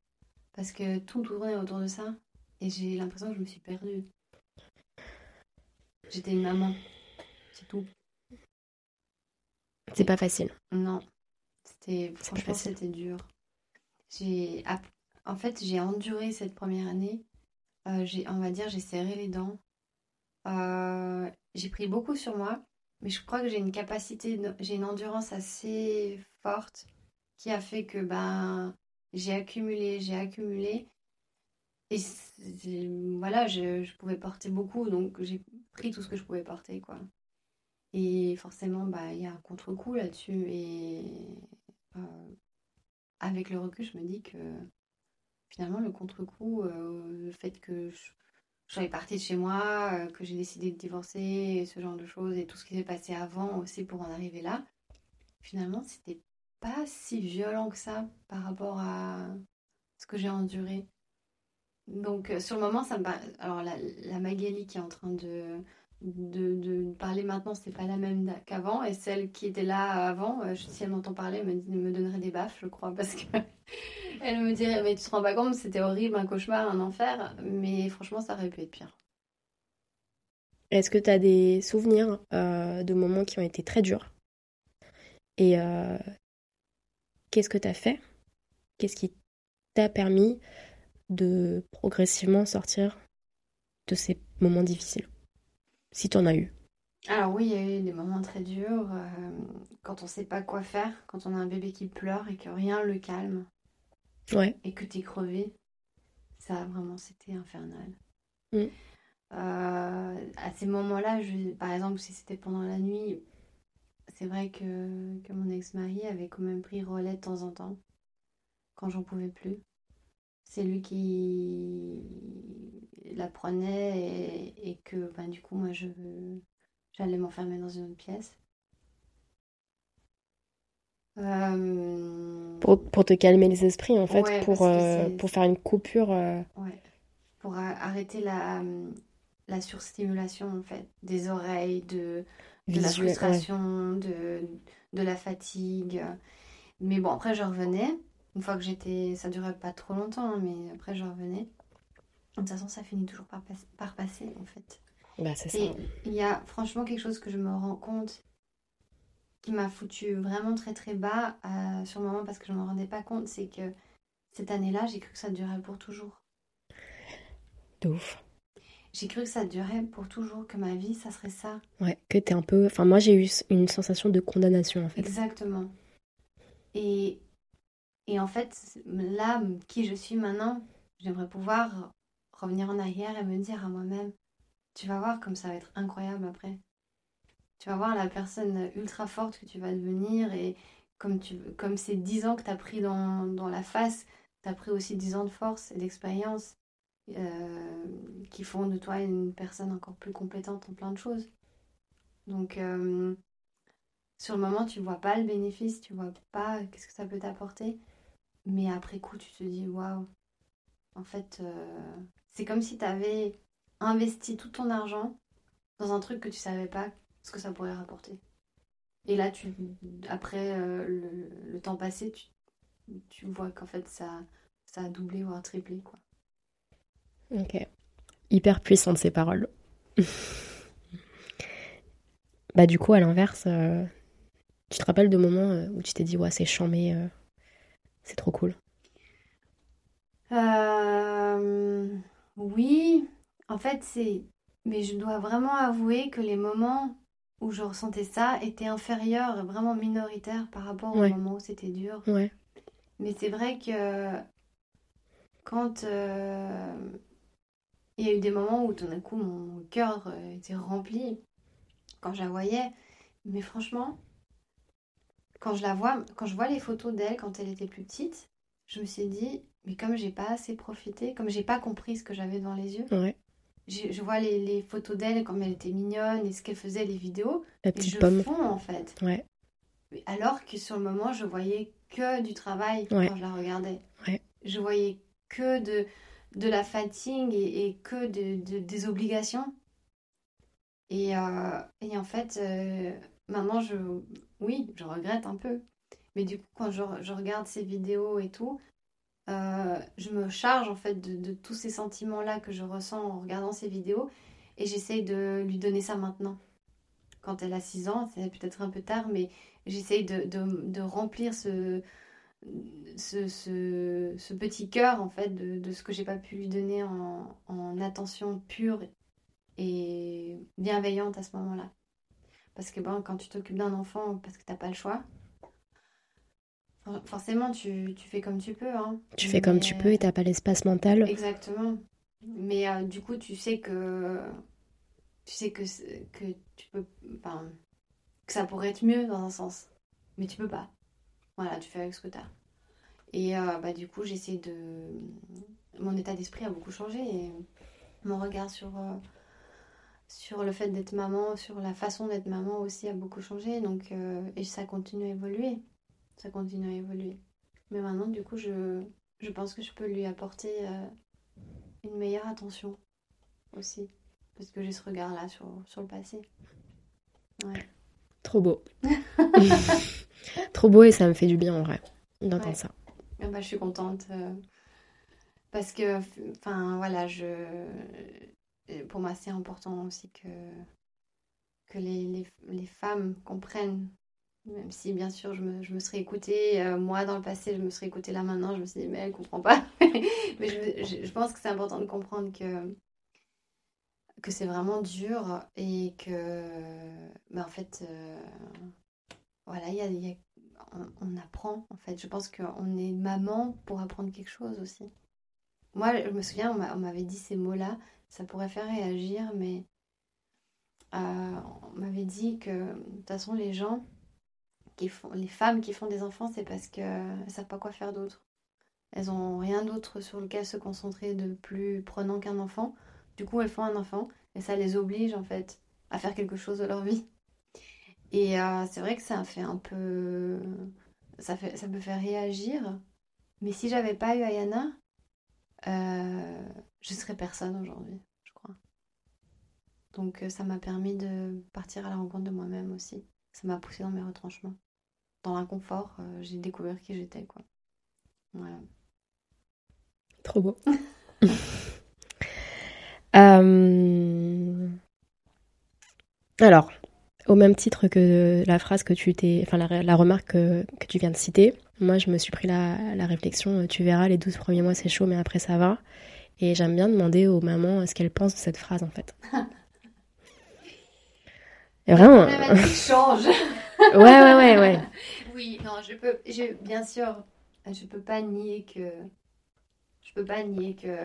Parce que tout tournait autour de ça. Et j'ai l'impression que je me suis perdue. J'étais une maman. C'est tout. C'est pas facile. Non. C'était franchement c'était dur. J'ai en fait j'ai enduré cette première année. Euh, j'ai on va dire j'ai serré les dents. Euh, j'ai pris beaucoup sur moi, mais je crois que j'ai une capacité, j'ai une endurance assez forte qui a fait que ben j'ai accumulé, j'ai accumulé. Et voilà, je, je pouvais porter beaucoup, donc j'ai pris tout ce que je pouvais porter, quoi. Et forcément, bah, il y a un contre-coup là-dessus. Et euh, avec le recul, je me dis que finalement, le contre-coup, euh, le fait que je, je sois partie de chez moi, euh, que j'ai décidé de divorcer, ce genre de choses, et tout ce qui s'est passé avant aussi pour en arriver là, finalement, c'était pas si violent que ça par rapport à ce que j'ai enduré. Donc, sur le moment, ça me paraît. Alors, la Magali qui est en train de, de, parler maintenant, c'est pas la même qu'avant. Et celle qui était là avant, euh, si elle m'entend parler, elle me donnerait des baffes, je crois, parce que elle me dirait Mais tu te rends pas compte, c'était horrible, un cauchemar, un enfer. Mais franchement, ça aurait pu être pire. Est-ce que tu as des souvenirs euh, de moments qui ont été très durs? Et euh, qu'est-ce que tu as fait? Qu'est-ce qui t'a permis de progressivement sortir de ces moments difficiles? Si tu en as eu. Alors, oui, il y a eu des moments très durs. euh, quand on sait pas quoi faire, quand on a un bébé qui pleure et que rien le calme. Ouais. et que t'es crevé, ça vraiment c'était infernal. Mm. Euh, à ces moments-là, je- par exemple, si c'était pendant la nuit, c'est vrai que, que mon ex-mari avait quand même pris relais de temps en temps, quand j'en pouvais plus. C'est lui qui la prenait et, et que ben, du coup, moi, je j'allais m'enfermer dans une autre pièce. Euh, Pour, pour te calmer les esprits, en fait, Ouais, pour, euh, pour faire une coupure. euh, Ouais, pour arrêter la, la surstimulation en fait, des oreilles, de, de la ouais. frustration, de, de la fatigue. Mais bon, après je revenais. Une fois que j'étais, ça durait pas trop longtemps, hein, mais après je revenais. De toute façon, ça finit toujours par, pas- par passer en fait. Bah, c'est ça. Et il y a franchement quelque chose que je me rends compte qui m'a foutu vraiment très très bas euh, sur le moment parce que je ne me rendais pas compte, c'est que cette année-là, j'ai cru que ça durait pour toujours. De ouf. J'ai cru que ça durait pour toujours, que ma vie, ça serait ça. Ouais, que t'es un peu. Enfin, moi, j'ai eu une sensation de condamnation, en fait. Exactement. Et, et en fait, là, qui je suis maintenant, j'aimerais pouvoir revenir en arrière et me dire à moi-même, tu vas voir comme ça va être incroyable après. Tu vas voir la personne ultra forte que tu vas devenir et comme, tu, comme c'est 10 ans que tu as pris dans, dans la face, tu as pris aussi 10 ans de force et d'expérience euh, qui font de toi une personne encore plus compétente en plein de choses. Donc, euh, sur le moment, tu vois pas le bénéfice, tu vois pas qu'est-ce que ça peut t'apporter. Mais après coup, tu te dis, waouh, en fait, euh, c'est comme si tu avais investi tout ton argent dans un truc que tu savais pas ce que ça pourrait rapporter. Et là, tu, après le, le, temps passé, tu, tu vois qu'en fait, ça, ça a doublé, voire triplé, quoi. Ok. Hyper puissante ces paroles. bah du coup, à l'inverse, euh, tu te rappelles de moments euh, où tu t'es dit, ouais, c'est chambé, euh, c'est trop cool Oui, en fait, c'est... Mais je dois vraiment avouer que les moments où je ressentais ça étaient inférieurs, vraiment minoritaires par rapport aux moments où c'était dur. Ouais. Mais c'est vrai que quand il y a eu des moments où tout d'un coup mon cœur euh, était rempli quand je la voyais. Mais franchement, quand je la vois, quand je vois les photos d'elle quand elle était plus petite, je me suis dit, mais comme j'ai pas assez profité, comme j'ai pas compris ce que j'avais devant les yeux, je, vois les, photos d'elle comme elle était mignonne et ce qu'elle faisait, les vidéos, La petite je pomme. fonds en fait. Ouais. Alors que sur le moment, je voyais que du travail quand je la regardais. Je voyais que de, de la fatigue et, que de, des obligations. Et, euh, et en fait, euh, maintenant, je, oui, je regrette un peu. Mais du coup, quand je, je regarde ces vidéos et tout, euh, je me charge en fait de, tous ces sentiments-là que je ressens en regardant ces vidéos et j'essaye de lui donner ça maintenant. Quand elle a 6 ans, c'est peut-être un peu tard, mais j'essaye de, remplir ce, petit cœur en fait de, ce que j'ai pas pu lui donner en, en, attention pure et bienveillante à ce moment-là. Parce que bon, quand tu t'occupes d'un enfant parce que t'as pas le choix, forcément tu, tu, fais comme tu peux. Hein. Tu fais comme tu peux et t'as pas l'espace mental. Exactement. Mais euh, du coup, tu sais que tu sais que, que tu peux, enfin, que ça pourrait être mieux dans un sens, mais tu peux pas. Voilà, tu fais avec ce que tu as. Et euh, bah, du coup, j'essaie de. Mon état d'esprit a beaucoup changé et mon regard sur, euh, sur le fait d'être maman, sur la façon d'être maman aussi a beaucoup changé. Donc, et ça continue à évoluer. Ça continue à évoluer. Mais maintenant, du coup, je, je pense que je peux lui apporter une meilleure attention aussi. Parce que j'ai ce regard-là sur, sur le passé. Ouais. Trop beau. Trop beau et ça me fait du bien en vrai d'entendre ça. Ah bah, je suis contente. Euh, parce que, enfin voilà, je, pour moi c'est important aussi que, que les, les, les, femmes comprennent. Même si bien sûr je me, je me serais écoutée, euh, moi dans le passé je me serais écoutée là maintenant, je me suis dit mais elle comprend pas. mais je, je, pense que c'est important de comprendre que, que c'est vraiment dur et que bah, en fait euh, voilà, y a, on, apprend en fait. Je pense qu'on est maman pour apprendre quelque chose aussi. Moi, je me souviens, on m'avait dit ces mots-là, ça pourrait faire réagir, mais euh, on m'avait dit que de toute façon, les gens les femmes qui font des enfants, c'est parce qu'elles ne savent pas quoi faire d'autre. Elles ont rien d'autre sur lequel se concentrer de plus prenant qu'un enfant. Du coup, elles font un enfant et ça les oblige en fait à faire quelque chose de leur vie. Et euh, c'est vrai que ça fait un peu. Ça, fait, peut faire réagir. Mais si j'avais pas eu Ayana, euh, je serais personne aujourd'hui, je crois. Donc euh, ça m'a permis de partir à la rencontre de moi-même aussi. Ça m'a poussé dans mes retranchements. Dans l'inconfort, j'ai découvert qui j'étais, quoi. Voilà. Trop beau. Alors, au même titre que la phrase que tu t'es, enfin la, remarque que, tu viens de citer, moi je me suis pris la, réflexion, euh, tu verras, les 12 premiers mois c'est chaud, mais après ça va. Et j'aime bien demander aux mamans ce qu'elles pensent de cette phrase en fait. Et vraiment. La change. ouais, ouais, ouais, ouais. Oui, non, je peux, je, bien sûr, je peux pas nier que, je peux pas nier que,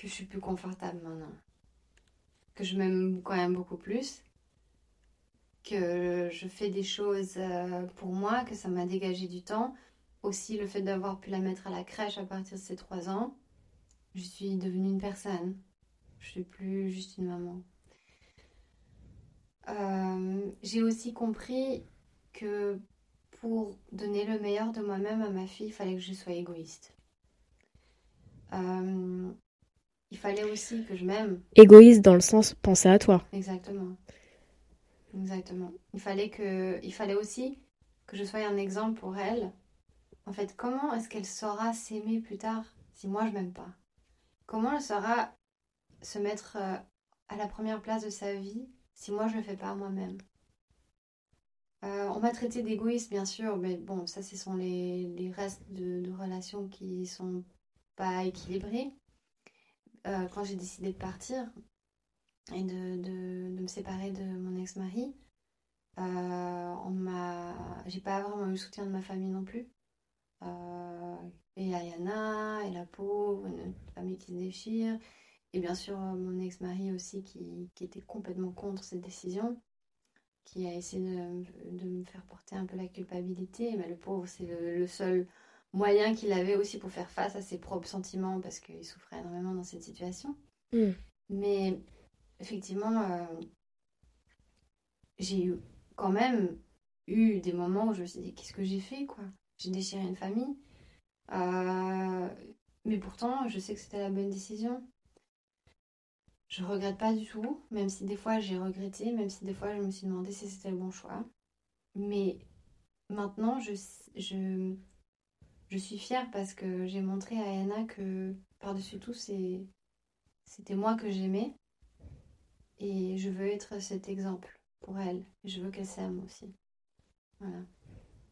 je suis plus confortable maintenant que je m'aime quand même beaucoup plus, que je fais des choses euh, pour moi, que ça m'a dégagé du temps. Aussi le fait d'avoir pu la mettre à la crèche à partir de ses trois ans. Je suis devenue une personne. Je suis plus juste une maman. Euh, j'ai aussi compris que pour donner le meilleur de moi-même à ma fille, il fallait que je sois égoïste. Euh, il fallait aussi que je m'aime. Égoïste dans le sens penser à toi. Exactement. Exactement. Il fallait que, il fallait aussi que je sois un exemple pour elle. En fait, comment est-ce qu'elle saura s'aimer plus tard si moi je m'aime pas? Comment elle saura se mettre euh, à la première place de sa vie si moi je le fais pas moi-même euh, On m'a traité d'égoïste, bien sûr, mais bon, ça, ce sont les, les restes de, relations qui sont pas équilibrées. Euh, quand j'ai décidé de partir et de, de, de me séparer de mon ex-mari, euh, on m'a, j'ai pas vraiment eu le soutien de ma famille non plus. Euh, et Ayana, et la pauvre, une famille qui se déchire. Et bien sûr, euh, mon ex-mari aussi qui, qui était complètement contre cette décision, qui a essayé de, de me faire porter un peu la culpabilité. Mais le pauvre, c'est le, le seul moyen qu'il avait aussi pour faire face à ses propres sentiments parce qu'il souffrait énormément dans cette situation. Mm. Mais effectivement, euh, j'ai eu quand même eu des moments où je me suis dit qu'est-ce que j'ai fait quoi? J'ai déchiré une famille. Euh, mais pourtant, je sais que c'était la bonne décision. Je regrette pas du tout, même si des fois j'ai regretté, même si des fois je me suis demandé si c'était le bon choix. Mais maintenant, je, je, je suis fière parce que j'ai montré à Anna que par-dessus tout, c'était moi que j'aimais. Et je veux être cet exemple pour elle. Je veux qu'elle s'aime aussi. Voilà.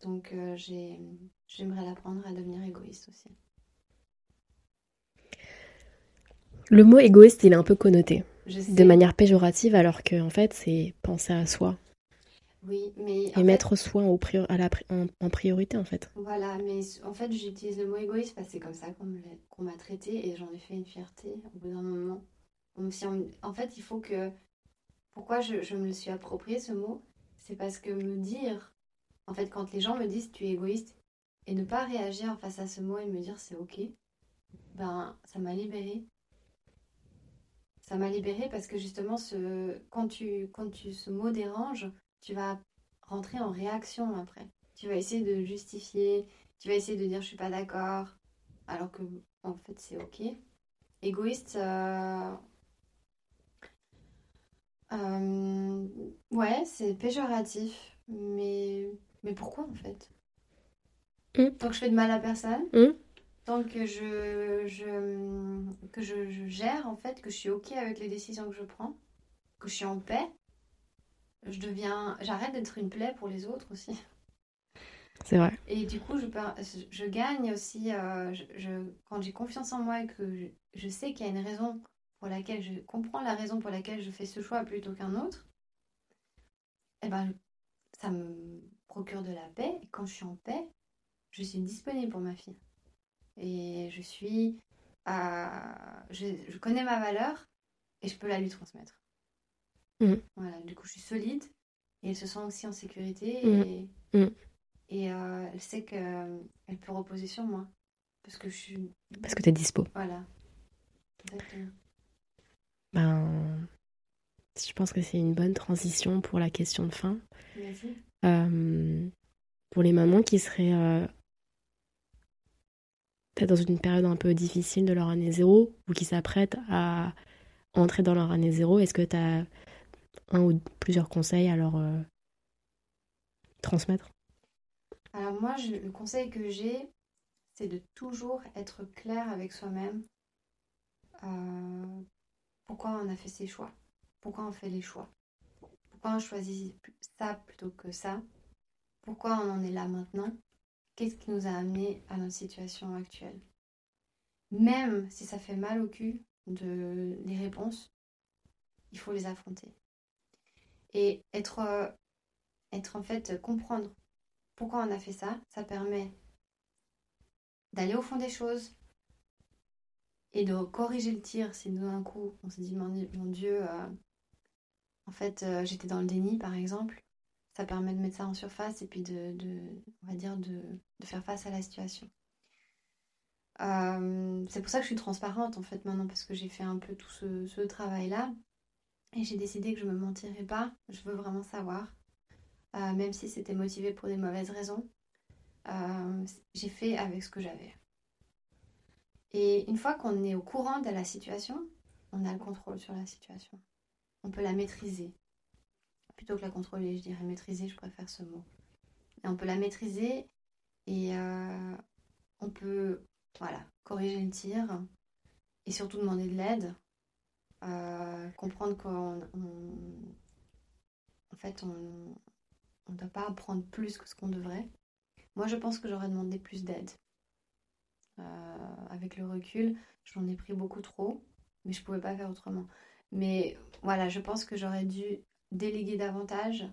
Donc euh, j'ai, j'aimerais l'apprendre à devenir égoïste aussi. Le mot égoïste, il est un peu connoté de manière péjorative, alors que en fait, c'est penser à soi Oui, mais et en fait, mettre soi au prior- à la en, en priorité en fait. voilà, mais en fait j'utilise le mot égoïste parce que c'est comme ça qu'on m'a traité et j'en ai fait une fierté au bout d'un moment. Si on- en fait, il faut que pourquoi je, je me le suis approprié ce mot, c'est parce que me dire, en fait, quand les gens me disent tu es égoïste et ne pas réagir face à ce mot et me dire c'est ok, ben ça m'a libérée. Ça m'a libérée parce que justement, ce, quand, tu, quand tu, ce mot dérange, tu vas rentrer en réaction après. Tu vas essayer de justifier, tu vas essayer de dire je suis pas d'accord, alors que en fait c'est ok. Égoïste, euh, euh, ouais, c'est péjoratif, mais, mais pourquoi en fait? Mm. Tant que je fais de mal à personne, Mm. Tant que je, je, que je, je gère en fait, que je suis ok avec les décisions que je prends, que je suis en paix, je deviens, j'arrête d'être une plaie pour les autres aussi. C'est vrai. Et du coup, je, je gagne aussi, euh, je, je- quand j'ai confiance en moi et que je, je sais qu'il y a une raison pour laquelle je comprends la raison pour laquelle je fais ce choix plutôt qu'un autre, eh ben, ça me procure de la paix. Et quand je suis en paix, je suis disponible pour ma fille. Et je suis, à- je, je connais ma valeur et je peux la lui transmettre. Mhm. Voilà, du coup, je suis solide et elle se sent aussi en sécurité Mhm. et, Mhm. et euh, elle sait qu'elle peut reposer sur moi. Parce que je suis. Parce que t'es dispo. Voilà. Exactement. Ben, je pense que c'est une bonne transition pour la question de fin. Vas-y. Euh, pour les mamans qui seraient euh, peut-être dans une période un peu difficile de leur année zéro ou qui s'apprêtent à entrer dans leur année zéro, est-ce que tu as un ou plusieurs conseils à leur euh, transmettre? Alors moi, le conseil que j'ai, c'est de toujours être clair avec soi-même. Euh, pourquoi on a fait ces choix Pourquoi on fait les choix Pourquoi on choisit ça plutôt que ça Pourquoi on en est là maintenant Qu'est-ce qui nous a amené à notre situation actuelle? Même si ça fait mal au cul de les réponses, il faut les affronter. Et être, euh, être en fait, comprendre pourquoi on a fait ça, ça permet d'aller au fond des choses et de corriger le tir si d'un coup on se dit mon, mon Dieu, euh, en fait euh, j'étais dans le déni par exemple, ça permet de mettre ça en surface et puis de, on va dire, de, faire face à la situation. Euh, c'est pour ça que je suis transparente en fait maintenant parce que j'ai fait un peu tout ce, ce travail-là et j'ai décidé que je me mentirais pas. Je veux vraiment savoir, euh, même si c'était motivé pour des mauvaises raisons. Euh, j'ai fait avec ce que j'avais. Et une fois qu'on est au courant de la situation, on a le contrôle sur la situation. On peut la maîtriser. Plutôt que la contrôler, je dirais maîtriser, je préfère ce mot. On peut la maîtriser et euh, on peut voilà, corriger le tir et surtout demander de l'aide. Euh, comprendre qu'en en fait, on ne doit pas apprendre plus que ce qu'on devrait. Moi, je pense que j'aurais demandé plus d'aide. Euh, avec le recul, j'en ai pris beaucoup trop, mais je ne pouvais pas faire autrement. Mais voilà, je pense que j'aurais dû déléguer davantage,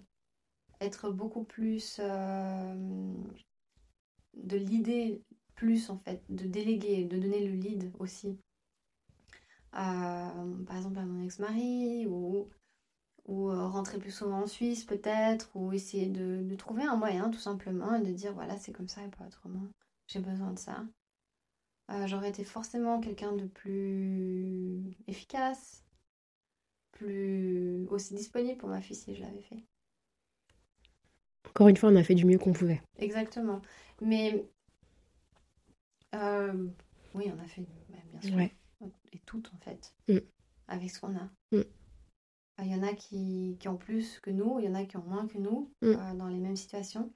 être beaucoup plus euh, de l'idée plus en fait, de déléguer, de donner le lead aussi. par exemple à mon ex-mari ou, ou euh, rentrer plus souvent en Suisse peut-être ou essayer de, de, trouver un moyen tout simplement et de dire voilà c'est comme ça et pas autrement. J'ai besoin de ça. Euh, J'aurais été forcément quelqu'un de plus efficace, plus aussi disponible pour ma fille si je l'avais fait. Encore une fois, on a fait du mieux qu'on pouvait. Exactement. Mais euh, oui, on a fait bien sûr. Et tout en fait. Mm. Avec ce qu'on a. Mm. Il y en a qui, qui, ont plus que nous, il y en a qui ont moins que nous mm. euh, dans les mêmes situations.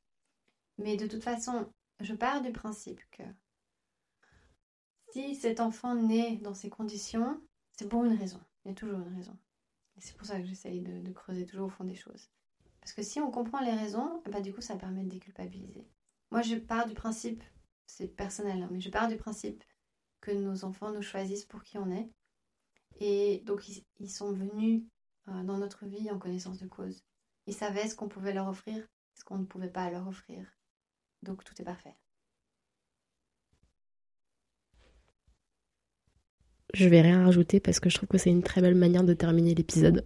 Mais de toute façon, je pars du principe que si cet enfant naît dans ces conditions, c'est pour une raison. Il y a toujours une raison. C'est pour ça que j'essaye de, creuser toujours au fond des choses. Parce que si on comprend les raisons, bah, du coup, ça permet de déculpabiliser. Moi, je pars du principe, c'est personnel, hein, mais je pars du principe que nos enfants nous choisissent pour qui on est. Et donc, ils, ils sont venus euh, dans notre vie en connaissance de cause. Ils savaient ce qu'on pouvait leur offrir, ce qu'on ne pouvait pas leur offrir. Donc, tout est parfait. Je vais rien rajouter parce que je trouve que c'est une très belle manière de terminer l'épisode.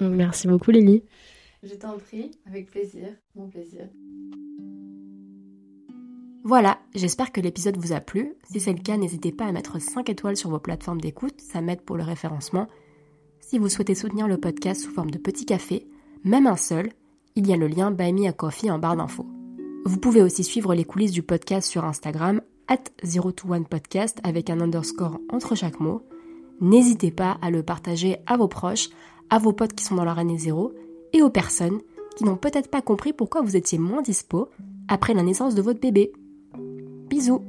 Merci beaucoup Lily. Je t'en prie, avec plaisir, mon plaisir. Voilà, j'espère que l'épisode vous a plu. Si c'est le cas, n'hésitez pas à mettre 5 étoiles sur vos plateformes d'écoute, ça m'aide pour le référencement. Si vous souhaitez soutenir le podcast sous forme de petit café, même un seul, il y a le lien Buy Me a Coffee en barre d'infos. Vous pouvez aussi suivre les coulisses du podcast sur Instagram, at 021 podcast avec un underscore entre chaque mot. N'hésitez pas à le partager à vos proches, à vos potes qui sont dans leur année zéro et aux personnes qui n'ont peut-être pas compris pourquoi vous étiez moins dispo après la naissance de votre bébé. Bisous